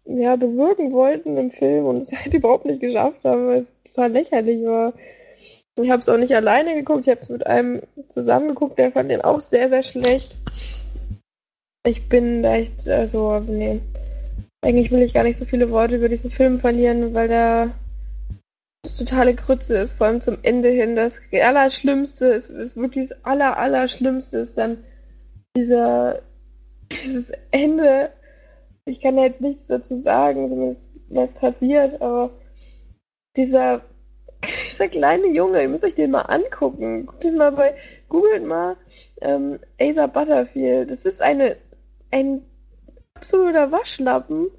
ja, bewirken wollten im Film und es (laughs) halt überhaupt nicht geschafft haben, weil es total lächerlich war. Ich habe es auch nicht alleine geguckt, ich habe es mit einem zusammen geguckt, der fand den auch sehr, sehr schlecht. Ich bin da echt, also, nee. Eigentlich will ich gar nicht so viele Worte über diesen Film verlieren, weil der totale Grütze ist, vor allem zum Ende hin. Das Allerschlimmste ist, ist wirklich das Aller, Allerschlimmste ist dann dieser, dieses Ende. Ich kann da jetzt nichts dazu sagen, zumindest was passiert, aber dieser (laughs) dieser kleine Junge, ihr müsst euch den mal angucken. Guckt den mal bei, googelt mal ähm, Asa Butterfield. Das ist eine, ein absoluter Waschlappen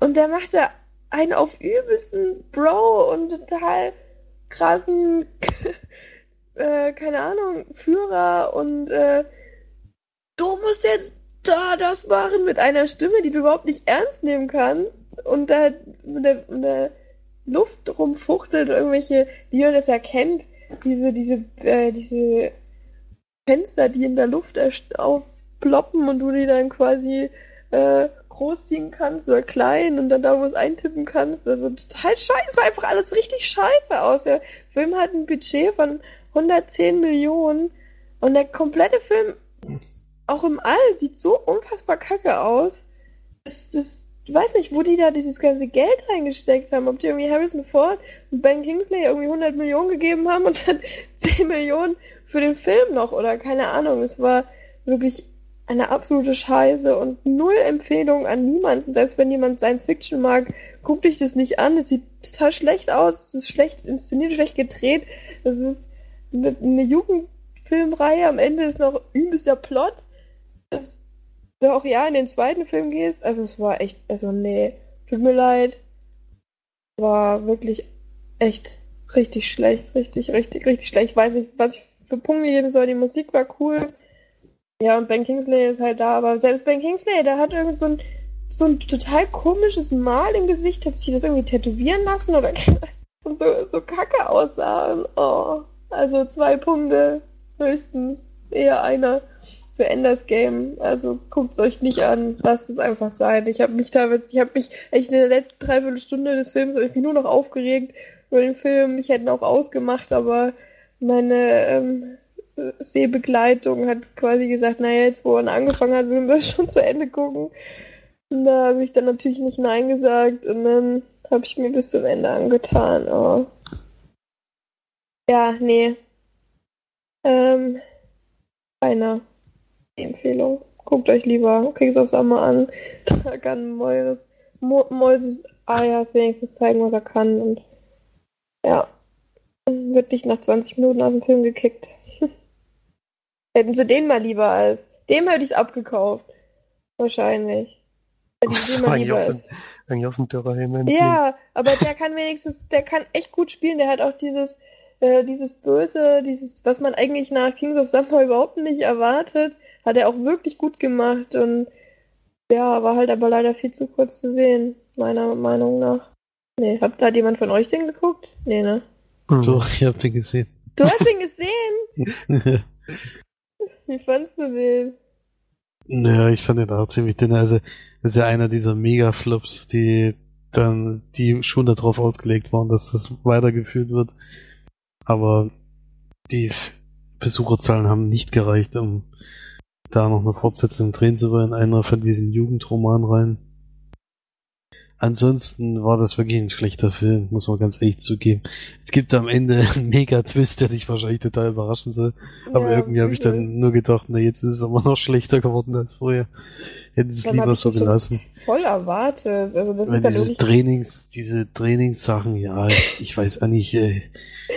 und der macht da einen auf übelsten Bro und total krassen, (laughs) äh, keine Ahnung, Führer und äh, du musst jetzt da das machen mit einer Stimme, die du überhaupt nicht ernst nehmen kannst und da mit der, mit der Luft rumfuchtelt, irgendwelche, wie man das ja kennt, diese, diese, äh, diese Fenster, die in der Luft aufploppen und du die dann quasi äh, großziehen kannst oder klein und dann da was eintippen kannst. Also total scheiße, war einfach alles richtig scheiße aus. Der Film hat ein Budget von 110 Millionen und der komplette Film, auch im All, sieht so unfassbar kacke aus. Das, das ich weiß nicht, wo die da dieses ganze Geld reingesteckt haben. Ob die irgendwie Harrison Ford und Ben Kingsley irgendwie 100 Millionen gegeben haben und dann (laughs) 10 Millionen für den Film noch oder keine Ahnung. Es war wirklich eine absolute Scheiße und null Empfehlung an niemanden. Selbst wenn jemand Science Fiction mag, guckt euch das nicht an. Es sieht total schlecht aus. Es ist schlecht inszeniert, schlecht gedreht. Es ist eine Jugendfilmreihe. Am Ende ist noch übelster Plot. Es du auch ja in den zweiten Film gehst, also es war echt, also nee, tut mir leid. War wirklich echt richtig schlecht, richtig, richtig, richtig schlecht. Ich weiß nicht, was ich für Punkte geben soll. Die Musik war cool. Ja, und Ben Kingsley ist halt da, aber selbst Ben Kingsley, der hat irgendwie so ein, so ein total komisches Mal im Gesicht, hat sich das irgendwie tätowieren lassen oder (laughs) so, so kacke aussah. Und, oh, also zwei Punkte höchstens, eher einer für Enders Game. Also guckt es euch nicht an, lasst es einfach sein. Ich habe mich da, ich habe mich echt in der letzten Dreiviertelstunde des Films ich mich nur noch aufgeregt über den Film. Ich hätte ihn auch ausgemacht, aber meine ähm, Sehbegleitung hat quasi gesagt, naja, jetzt wo er angefangen hat, würden wir (laughs) schon zu Ende gucken. Und da habe ich dann natürlich nicht Nein gesagt und dann habe ich mir bis zum Ende angetan. Oh. Ja, nee. Ähm, keiner die Empfehlung. Guckt euch lieber Kings of Summer an. (laughs) Da kann Moises, Mo Moises Ayas wenigstens zeigen, was er kann. Und ja, wird nicht nach 20 Minuten aus dem Film gekickt. (laughs) Hätten sie den mal lieber als. Dem hätte ich es abgekauft. Wahrscheinlich. Hätten sie (laughs) mal lieber als. Ja, aber der kann wenigstens, der kann echt gut spielen. Der hat auch dieses, äh, dieses Böse, dieses, was man eigentlich nach Kings of Summer überhaupt nicht erwartet hat er auch wirklich gut gemacht und ja, war halt aber leider viel zu kurz zu sehen, meiner Meinung nach. Nee, habt, hat jemand von euch den geguckt? Nee, ne? Mhm. Doch, ich hab den gesehen. Du hast den gesehen? (laughs) Wie fandst du den? Naja, ich fand den auch ziemlich dünn. Also, das ist ja einer dieser Mega-Flops, die dann, die schon darauf ausgelegt waren, dass das weitergeführt wird. Aber die Besucherzahlen haben nicht gereicht, um da noch eine Fortsetzung drehen zu wollen, einer von diesen Jugendromanen rein. Ansonsten war das wirklich ein schlechter Film, muss man ganz ehrlich zugeben. Es gibt am Ende (laughs) einen Mega-Twist, der dich wahrscheinlich total überraschen soll. Aber ja, irgendwie habe ich dann nur gedacht, na jetzt ist es aber noch schlechter geworden als vorher. Hätten sie es lieber so gelassen. Voll erwartet. Also das Weil ist diese Trainings, diese Trainingssachen, ja, ich weiß auch nicht, äh,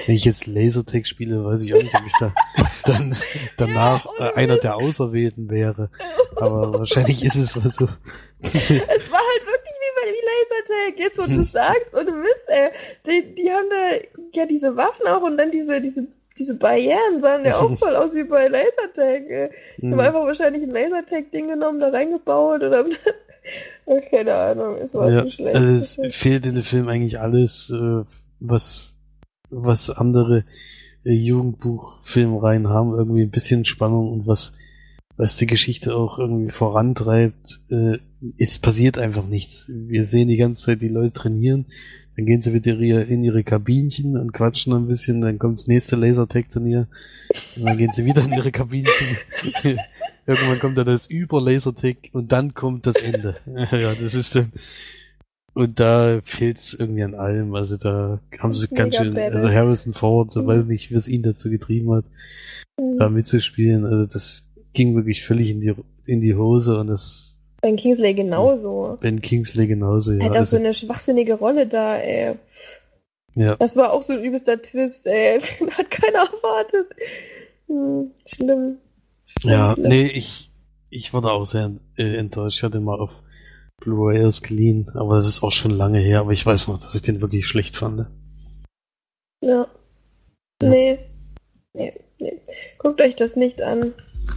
wenn ich jetzt Lasertag spiele, weiß ich auch nicht, ob ich da (laughs) dann danach ja, äh, einer der Auserwählten wäre. Aber wahrscheinlich ist es mal so. es war halt wirklich wie bei wie Lasertag, jetzt wo du sagst und du wisst, ey, die, die haben da ja diese Waffen auch und dann diese, diese diese Barrieren sahen ja auch (laughs) voll aus wie bei Lasertag. Die haben Mhm. einfach wahrscheinlich ein Lasertag-Ding genommen, da reingebaut oder. (laughs) Keine Ahnung, es war Ja, zu schlecht. also es fehlt in dem Film eigentlich alles, äh, was, was andere äh, Jugendbuchfilmreihen haben. Irgendwie ein bisschen Spannung und was, was die Geschichte auch irgendwie vorantreibt. Äh, es passiert einfach nichts. Wir sehen die ganze Zeit die Leute trainieren. Dann gehen sie wieder in ihre Kabinchen und quatschen ein bisschen. Dann kommt das nächste Lasertag-Turnier. Und dann gehen sie wieder in ihre Kabinchen. (laughs) Irgendwann kommt dann das Über-Lasertag und dann kommt das Ende. (laughs) ja, das ist dann. Und da fehlt's irgendwie an allem. Also da haben sie ganz schön, bad, also. Harrison Ford, so Mhm. weiß nicht, was ihn dazu getrieben hat, Mhm. da mitzuspielen. Also das ging wirklich völlig in die, in die Hose und das Ben Kingsley genauso. Ben Kingsley genauso, ja. Hat auch so Also, eine schwachsinnige Rolle da, ey. ja. Das war auch so ein übelster Twist, ey. (laughs) Hat keiner erwartet. Hm, schlimm. schlimm. Ja, schlimm. nee, ich, ich war da auch sehr äh, enttäuscht. Ich hatte mal auf Blu-ray ausgeliehen, aber das ist auch schon lange her, aber ich weiß noch, dass ich den wirklich schlecht fand. Ja. Nee. Nee, nee. Guckt euch das nicht an.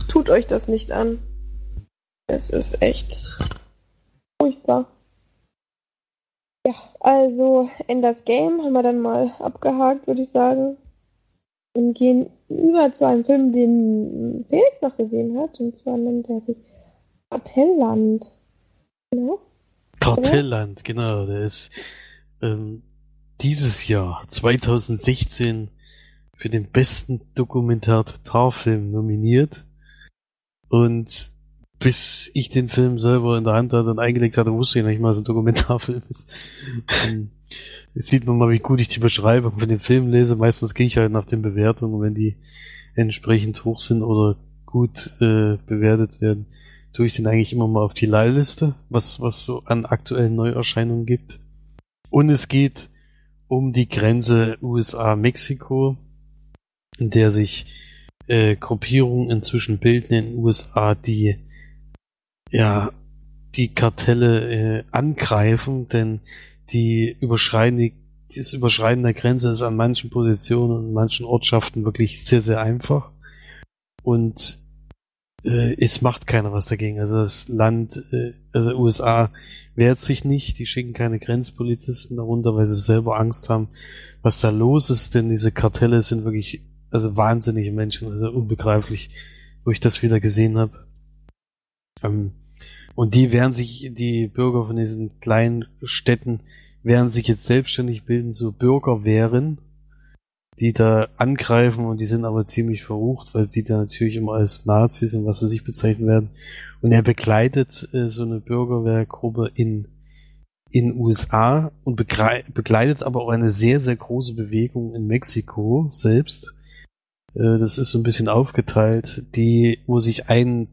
Tut euch das nicht an. Es ist echt furchtbar. Ja, also Enders Game haben wir dann mal abgehakt, würde ich sagen. Und gehen über zu einem Film, den Felix noch gesehen hat. Und zwar nennt er sich Kartellland. Genau. Kartellland, genau, der ist ähm, dieses Jahr, 2016, für den besten Dokumentarfilm nominiert. Und bis ich den Film selber in der Hand hatte und eingelegt hatte, wusste ich nicht mal, dass ein Dokumentarfilm ist. Ähm, Jetzt sieht man mal, wie gut ich die Beschreibung von dem Film lese. Meistens gehe ich halt nach den Bewertungen, wenn die entsprechend hoch sind oder gut äh, bewertet werden, tue ich den eigentlich immer mal auf die Leihliste, was, was so an aktuellen Neuerscheinungen gibt. Und es geht um die Grenze USA-Mexiko, in der sich äh, Gruppierungen inzwischen bilden in den USA, die ja die Kartelle äh, angreifen, denn die überschreiten die, das Überschreiten der Grenze ist an manchen Positionen und manchen Ortschaften wirklich sehr, sehr einfach. Und äh, es macht keiner was dagegen. Also das Land, äh, also USA wehrt sich nicht, die schicken keine Grenzpolizisten darunter, weil sie selber Angst haben, was da los ist, denn diese Kartelle sind wirklich, also wahnsinnige Menschen, also unbegreiflich, wo ich das wieder gesehen habe. Ähm, und die werden sich, die Bürger von diesen kleinen Städten, werden sich jetzt selbstständig bilden, so Bürgerwehren, die da angreifen und die sind aber ziemlich verrucht, weil die da natürlich immer als Nazis und was für sich bezeichnet werden. Und er begleitet äh, so eine Bürgerwehrgruppe in in USA und begleitet aber auch eine sehr, sehr große Bewegung in Mexiko selbst. Äh, das ist so ein bisschen aufgeteilt, die, wo sich ein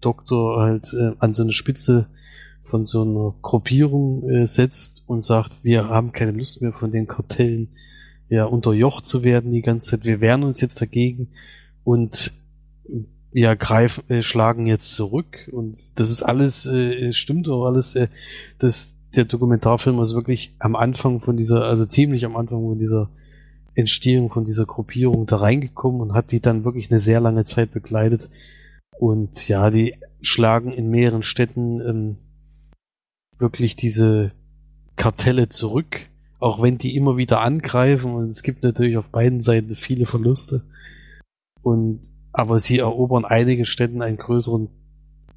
Doktor halt äh, an so eine Spitze von so einer Gruppierung äh, setzt und sagt, wir haben keine Lust mehr von den Kartellen ja unterjocht zu werden die ganze Zeit. Wir wehren uns jetzt dagegen und ja greifen, äh, schlagen jetzt zurück und das ist alles äh, stimmt auch alles. Äh, das der Dokumentarfilm ist wirklich am Anfang von dieser, also ziemlich am Anfang von dieser Entstehung von dieser Gruppierung da reingekommen und hat die dann wirklich eine sehr lange Zeit begleitet. Und ja, die schlagen in mehreren Städten ähm, wirklich diese Kartelle zurück, auch wenn die immer wieder angreifen und es gibt natürlich auf beiden Seiten viele Verluste. Und aber sie erobern einige Städten einen größeren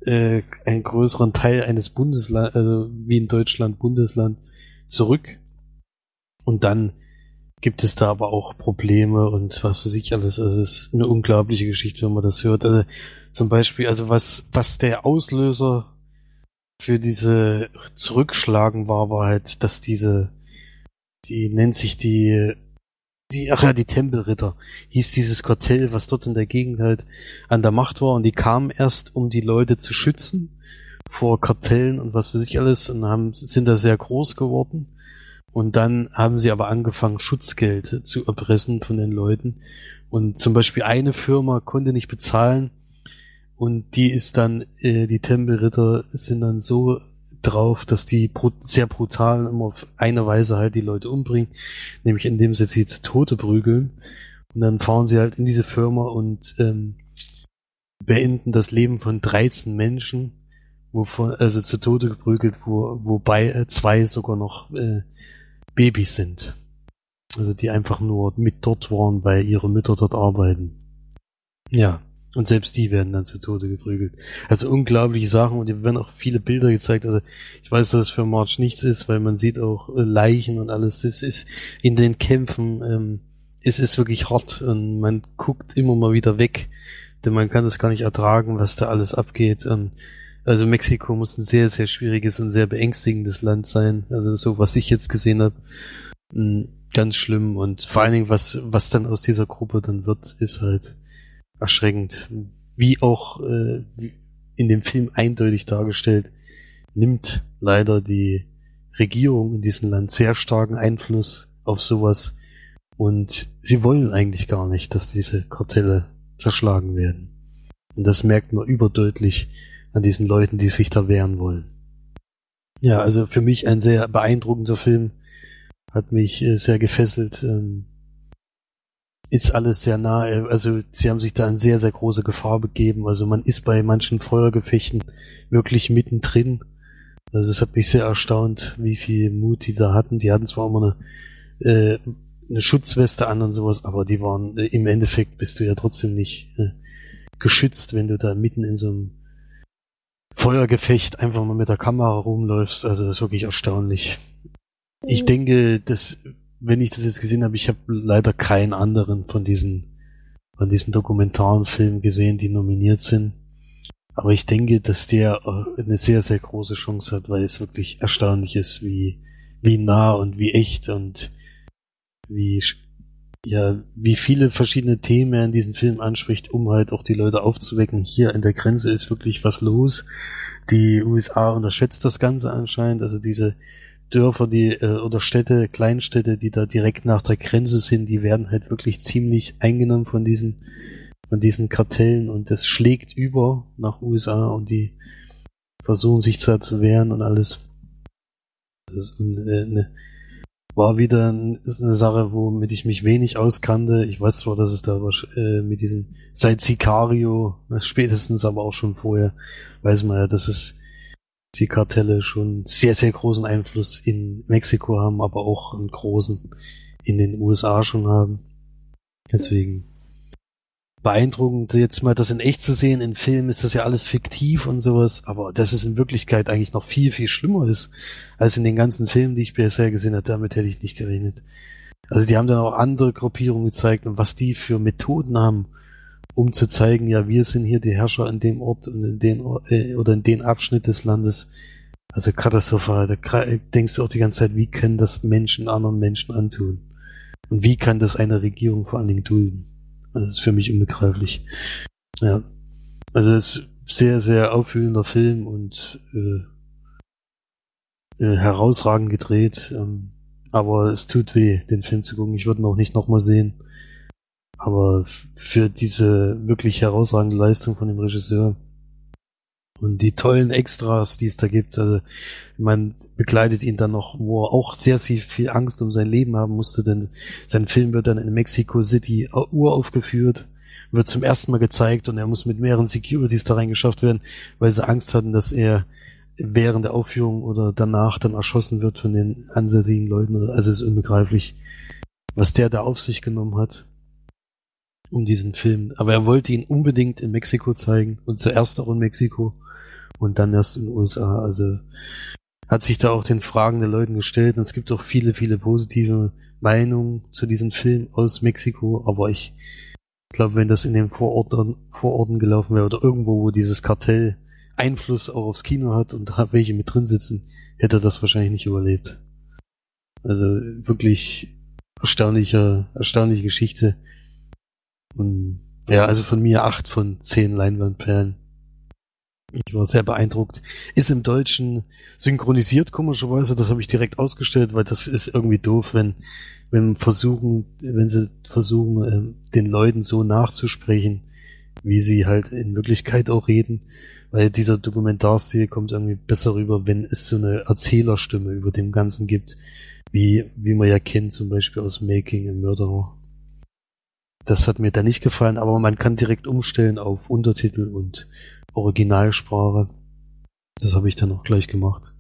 äh, einen größeren Teil eines Bundeslands, also wie in Deutschland Bundesland zurück. Und dann gibt es da aber auch Probleme und was für sich alles. Also es ist eine unglaubliche Geschichte, wenn man das hört. Also zum Beispiel, also was, was der Auslöser für diese Zurückschlagen war, war halt, dass diese, die nennt sich die, die, ach ja, die Tempelritter, hieß dieses Kartell, was dort in der Gegend halt an der Macht war und die kamen erst, um die Leute zu schützen vor Kartellen und was für sich alles und haben, sind da sehr groß geworden. Und dann haben sie aber angefangen, Schutzgeld zu erpressen von den Leuten. Und zum Beispiel eine Firma konnte nicht bezahlen und die ist dann, äh, die Tempelritter sind dann so drauf, dass die sehr brutal immer auf eine Weise halt die Leute umbringen, nämlich indem sie sie zu Tode prügeln. Und dann fahren sie halt in diese Firma und ähm, beenden das Leben von 13 Menschen, wovon, also zu Tode geprügelt, wo, wobei äh, zwei sogar noch äh, Babys sind. Also die einfach nur mit dort waren, weil ihre Mütter dort arbeiten. Ja. Und selbst die werden dann zu Tode geprügelt. Also unglaubliche Sachen und hier werden auch viele Bilder gezeigt. Also ich weiß, dass es für March nichts ist, weil man sieht auch äh, Leichen und alles. Das ist in den Kämpfen, ähm, es ist wirklich hart und man guckt immer mal wieder weg, denn man kann es gar nicht ertragen, was da alles abgeht. Und also Mexiko muss ein sehr, sehr schwieriges und sehr beängstigendes Land sein. Also so, was ich jetzt gesehen habe, hm, ganz schlimm. Und vor allen Dingen, was, was dann aus dieser Gruppe dann wird, ist halt erschreckend. Wie auch äh, in dem Film eindeutig dargestellt, nimmt leider die Regierung in diesem Land sehr starken Einfluss auf sowas. Und sie wollen eigentlich gar nicht, dass diese Kartelle zerschlagen werden. Und das merkt man überdeutlich an diesen Leuten, die sich da wehren wollen. Ja, also für mich ein sehr beeindruckender Film, hat mich äh, sehr gefesselt. Ähm, ist alles sehr nahe. Also sie haben sich da in sehr, sehr große Gefahr begeben. Also man ist bei manchen Feuergefechten wirklich mittendrin. Also es hat mich sehr erstaunt, wie viel Mut die da hatten. Die hatten zwar immer eine, äh, eine Schutzweste an und sowas, aber die waren äh, im Endeffekt bist du ja trotzdem nicht äh, geschützt, wenn du da mitten in so einem Feuergefecht einfach mal mit der Kamera rumläufst. Also das ist wirklich erstaunlich. Ich Mhm. denke, dass, wenn ich das jetzt gesehen habe, ich habe leider keinen anderen von diesen, von diesen dokumentaren Filmen gesehen, die nominiert sind. Aber ich denke, dass der äh, eine sehr, sehr große Chance hat, weil es wirklich erstaunlich ist, wie, wie nah und wie echt und wie, ja, wie viele verschiedene Themen er in diesem Film anspricht, um halt auch die Leute aufzuwecken. Hier an der Grenze ist wirklich was los. Die USA unterschätzt das Ganze anscheinend. Also diese Dörfer, die äh, oder Städte, Kleinstädte, die da direkt nach der Grenze sind, die werden halt wirklich ziemlich eingenommen von diesen von diesen Kartellen und das schlägt über nach USA und die versuchen sich da zu wehren und alles. Das ist äh, eine, war wieder ist eine Sache, womit ich mich wenig auskannte. Ich weiß zwar, dass es da äh, mit diesem seit Sicario, äh, spätestens aber auch schon vorher, weiß man ja, dass es die Kartelle schon sehr, sehr großen Einfluss in Mexiko haben, aber auch einen großen in den USA schon haben. Deswegen beeindruckend, jetzt mal das in echt zu sehen. In Filmen ist das ja alles fiktiv und sowas, aber dass es in Wirklichkeit eigentlich noch viel, viel schlimmer ist, als in den ganzen Filmen, die ich bisher gesehen habe, damit hätte ich nicht gerechnet. Also die haben dann auch andere Gruppierungen gezeigt und was die für Methoden haben, um zu zeigen, ja, wir sind hier die Herrscher in dem Ort und in den äh, oder in den Abschnitt des Landes. Also katastrophal. Da denkst du auch die ganze Zeit, wie können das Menschen anderen Menschen antun? Und wie kann das eine Regierung vor allen Dingen dulden? Also das ist für mich unbegreiflich. Ja. Also es ist sehr, sehr aufwühlender Film und äh, äh, herausragend gedreht. Ähm, aber es tut weh, den Film zu gucken. Ich würde ihn auch nicht nochmal sehen. Aber für diese wirklich herausragende Leistung von dem Regisseur und die tollen Extras, die es da gibt, also man begleitet ihn dann noch, wo er auch sehr, sehr viel Angst um sein Leben haben musste, denn sein Film wird dann in Mexico City au- uraufgeführt, wird zum ersten Mal gezeigt und er muss mit mehreren Securities da reingeschafft werden, weil sie Angst hatten, dass er während der Aufführung oder danach dann erschossen wird von den ansässigen Leuten. Also es ist unbegreiflich, was der da auf sich genommen hat um diesen Film. Aber er wollte ihn unbedingt in Mexiko zeigen und zuerst auch in Mexiko und dann erst in den USA. Also hat sich da auch den Fragen der Leuten gestellt und es gibt auch viele, viele positive Meinungen zu diesem Film aus Mexiko, aber ich glaube, wenn das in den Vororten, Vororten gelaufen wäre oder irgendwo, wo dieses Kartell Einfluss auch aufs Kino hat und da welche mit drin sitzen, hätte das wahrscheinlich nicht überlebt. Also wirklich erstaunliche, erstaunliche Geschichte. Und ja, also von mir acht von zehn Leinwandperlen. Ich war sehr beeindruckt. Ist im Deutschen synchronisiert, komischerweise. Das habe ich direkt ausgestellt, weil das ist irgendwie doof, wenn, wenn versuchen, wenn sie versuchen, ähm, den Leuten so nachzusprechen, wie sie halt in Wirklichkeit auch reden. Weil dieser Dokumentarstil kommt irgendwie besser rüber, wenn es so eine Erzählerstimme über dem Ganzen gibt, wie, wie man ja kennt, zum Beispiel aus Making a Murderer. Das hat mir da nicht gefallen, aber man kann direkt umstellen auf Untertitel und Originalsprache. Das habe ich dann auch gleich gemacht.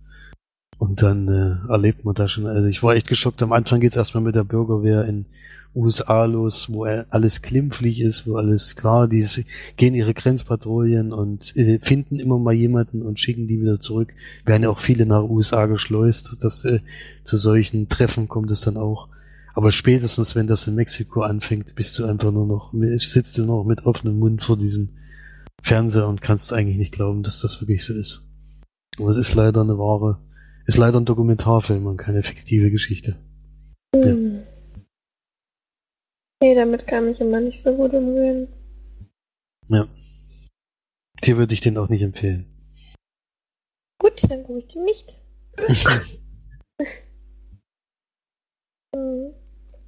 Und dann äh, erlebt man da schon, also ich war echt geschockt. Am Anfang geht's erstmal mit der Bürgerwehr in USA los, wo alles klimpflich ist, wo alles klar, die gehen ihre Grenzpatrouillen und äh, finden immer mal jemanden und schicken die wieder zurück. Werden ja auch viele nach USA geschleust, dass äh, zu solchen Treffen kommt es dann auch. Aber spätestens, wenn das in Mexiko anfängt, bist du einfach nur noch, sitzt du noch mit offenem Mund vor diesem Fernseher und kannst eigentlich nicht glauben, dass das wirklich so ist. Aber es ist leider eine wahre ist leider ein Dokumentarfilm und keine fiktive Geschichte. Hm. Ja. Nee, damit kann ich immer nicht so gut umgehen. Ja. Dir würde ich den auch nicht empfehlen. Gut, dann gucke ich den nicht. (laughs) hm.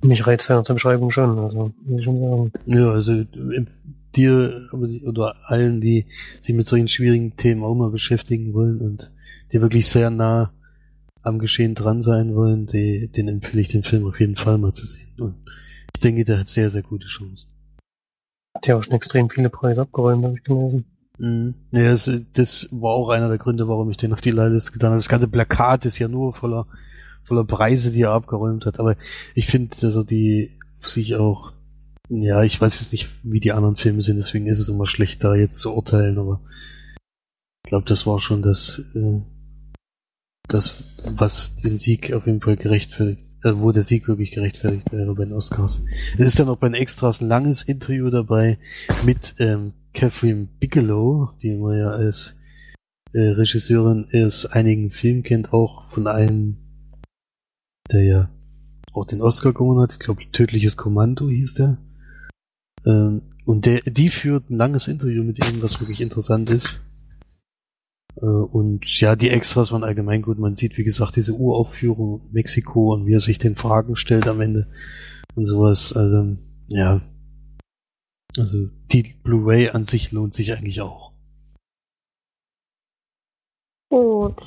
Mich reizt seine Beschreibung schon, also muss ich schon sagen. Ja, also dir oder allen, die sich mit solchen schwierigen Themen auch mal beschäftigen wollen und die wirklich sehr nah am Geschehen dran sein wollen, die, den empfehle ich den Film auf jeden Fall mal zu sehen. Und ich denke, der hat sehr, sehr gute Chancen. Hat ja auch schon extrem viele Preise abgeräumt, habe ich gelesen. Mhm. Ja, das, das war auch einer der Gründe, warum ich den auf die Leihliste getan habe. Das ganze Plakat ist ja nur voller, voller Preise, die er abgeräumt hat. Aber ich finde, dass er die sich auch, ja, ich weiß jetzt nicht, wie die anderen Filme sind, deswegen ist es immer schlecht, da jetzt zu urteilen, aber ich glaube, das war schon das, äh, das, was den Sieg auf jeden Fall gerechtfertigt, äh, wo der Sieg wirklich gerechtfertigt wäre bei den Oscars. Es ist dann auch bei den Extras ein langes Interview dabei mit ähm, Catherine Bigelow, die man ja als äh, Regisseurin aus einigen Filmen kennt, auch von einem, der ja auch den Oscar gewonnen hat. Ich glaube, Tödliches Kommando hieß der. Ähm, und der, die führt ein langes Interview mit ihm, was wirklich interessant ist. Äh, und ja, die Extras waren allgemein gut. Man sieht, wie gesagt, diese Uraufführung Mexiko und wie er sich den Fragen stellt am Ende und sowas. Also, ja. Also, die Blu-ray an sich lohnt sich eigentlich auch. Gut.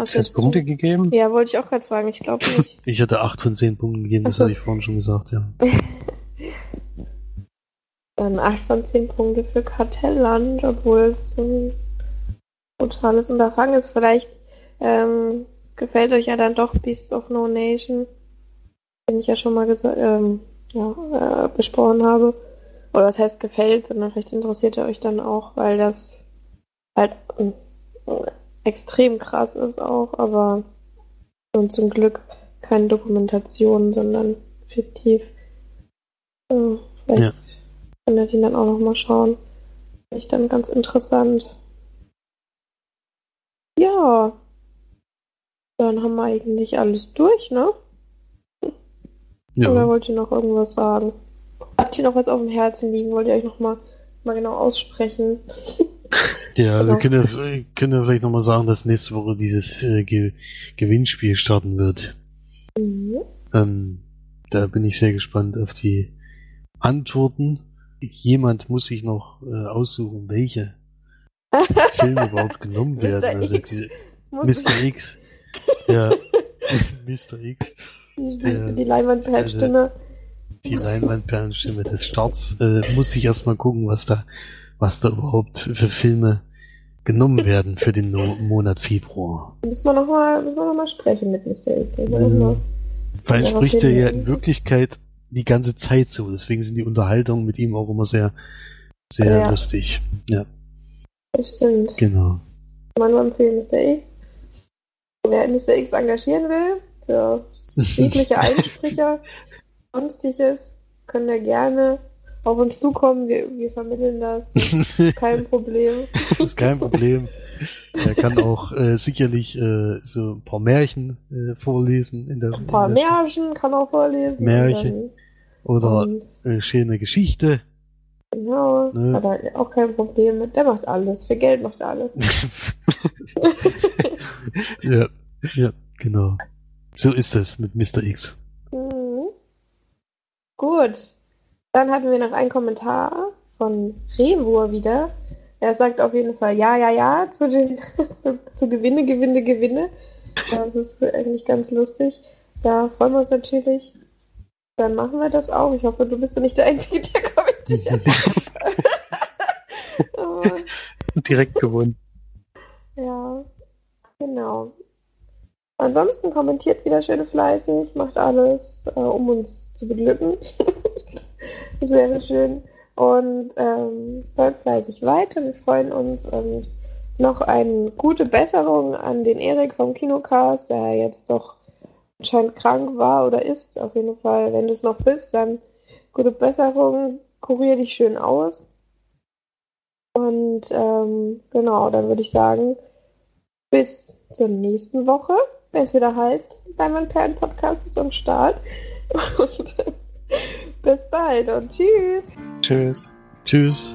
Hast du jetzt Punkte gegeben? Ja, wollte ich auch gerade fragen. Ich glaube nicht. (laughs) ich hatte 8 von 10 Punkten gegeben, das so. hatte ich vorhin schon gesagt, ja. (laughs) Dann 8 von 10 Punkte für Kartellland, obwohl es ein brutales Unterfangen ist. Vielleicht ähm, gefällt euch ja dann doch Beasts of No Nation, den ich ja schon mal ähm, ja, äh, besprochen habe. Oder was heißt gefällt, sondern vielleicht interessiert er euch dann auch, weil das halt äh, extrem krass ist auch, aber und zum Glück keine Dokumentation, sondern fiktiv. Äh, vielleicht ja. könnt ihr den dann auch nochmal schauen. Vielleicht dann ganz interessant. Ja. Dann haben wir eigentlich alles durch, ne? Ja. Oder wollt ihr noch irgendwas sagen? Habt ihr noch was auf dem Herzen liegen? Wollt ihr euch noch mal, mal genau aussprechen? (laughs) Ja, wir können ja, können ja vielleicht nochmal sagen, dass nächste Woche dieses äh, Ge Gewinnspiel starten wird. Mhm. Ähm, da bin ich sehr gespannt auf die Antworten. Jemand muss sich noch äh, aussuchen, welche (laughs) Filme überhaupt genommen werden. Also diese Mr. X. Ja, (laughs) Mr. X. Die, der, die Leinwandperlenstimme. Also, die Leinwandperlenstimme des Starts äh, muss ich erstmal gucken, was da, was da überhaupt für Filme genommen werden für den no Monat Februar. Müssen wir nochmal noch, mal, sprechen mit Mr. X. Mhm. Weil spricht er ja in Wirklichkeit die ganze Zeit so. Deswegen sind die Unterhaltungen mit ihm auch immer sehr, sehr ja. lustig. Ja. Das stimmt. Genau. Man nur empfehlen Mr. X. Wer Mr. X engagieren will, für (laughs) jegliche Einsprecher, sonstiges, können wir gerne auf uns zukommen. Wir, wir vermitteln das. das ist (laughs) kein Problem. das ist kein Problem. Er kann auch äh, sicherlich äh, so ein paar Märchen äh, vorlesen. In der, ein paar Märchen kann er vorlesen. Märchen. Oder äh, schöne Geschichte. Genau, ne? hat er auch kein Problem mit. Der macht alles. Für Geld macht er alles. (laughs) ja, ja, genau. So ist es mit Mr. X. Mhm. Gut. Dann hatten wir noch einen Kommentar von Revur wieder. Er sagt auf jeden Fall ja, ja, ja zu den (laughs) zu, zu Gewinne, Gewinne, Gewinne. Das ist eigentlich ganz lustig. Da freuen wir uns natürlich. Dann machen wir das auch. Ich hoffe, du bist ja nicht der Einzige, der kommentiert. Aber, (laughs) Direkt gewonnen. ja, genau. Ansonsten kommentiert wieder schön fleißig, macht alles, äh, um uns zu beglücken. (laughs) wäre schön. Und ähm, hört fleißig weiter. Wir freuen uns und noch eine gute Besserung an den Erik vom Kinocast, der jetzt doch anscheinend krank war oder ist. Auf jeden Fall, wenn du es noch bist, dann gute Besserung. Kurier dich schön aus. Und ähm, genau, dann würde ich sagen, bis zur nächsten Woche, wenn es wieder heißt, Diamond Perlen Podcast ist am Start. (laughs) Und bis bald und tschüss. Tschüss. Tschüss.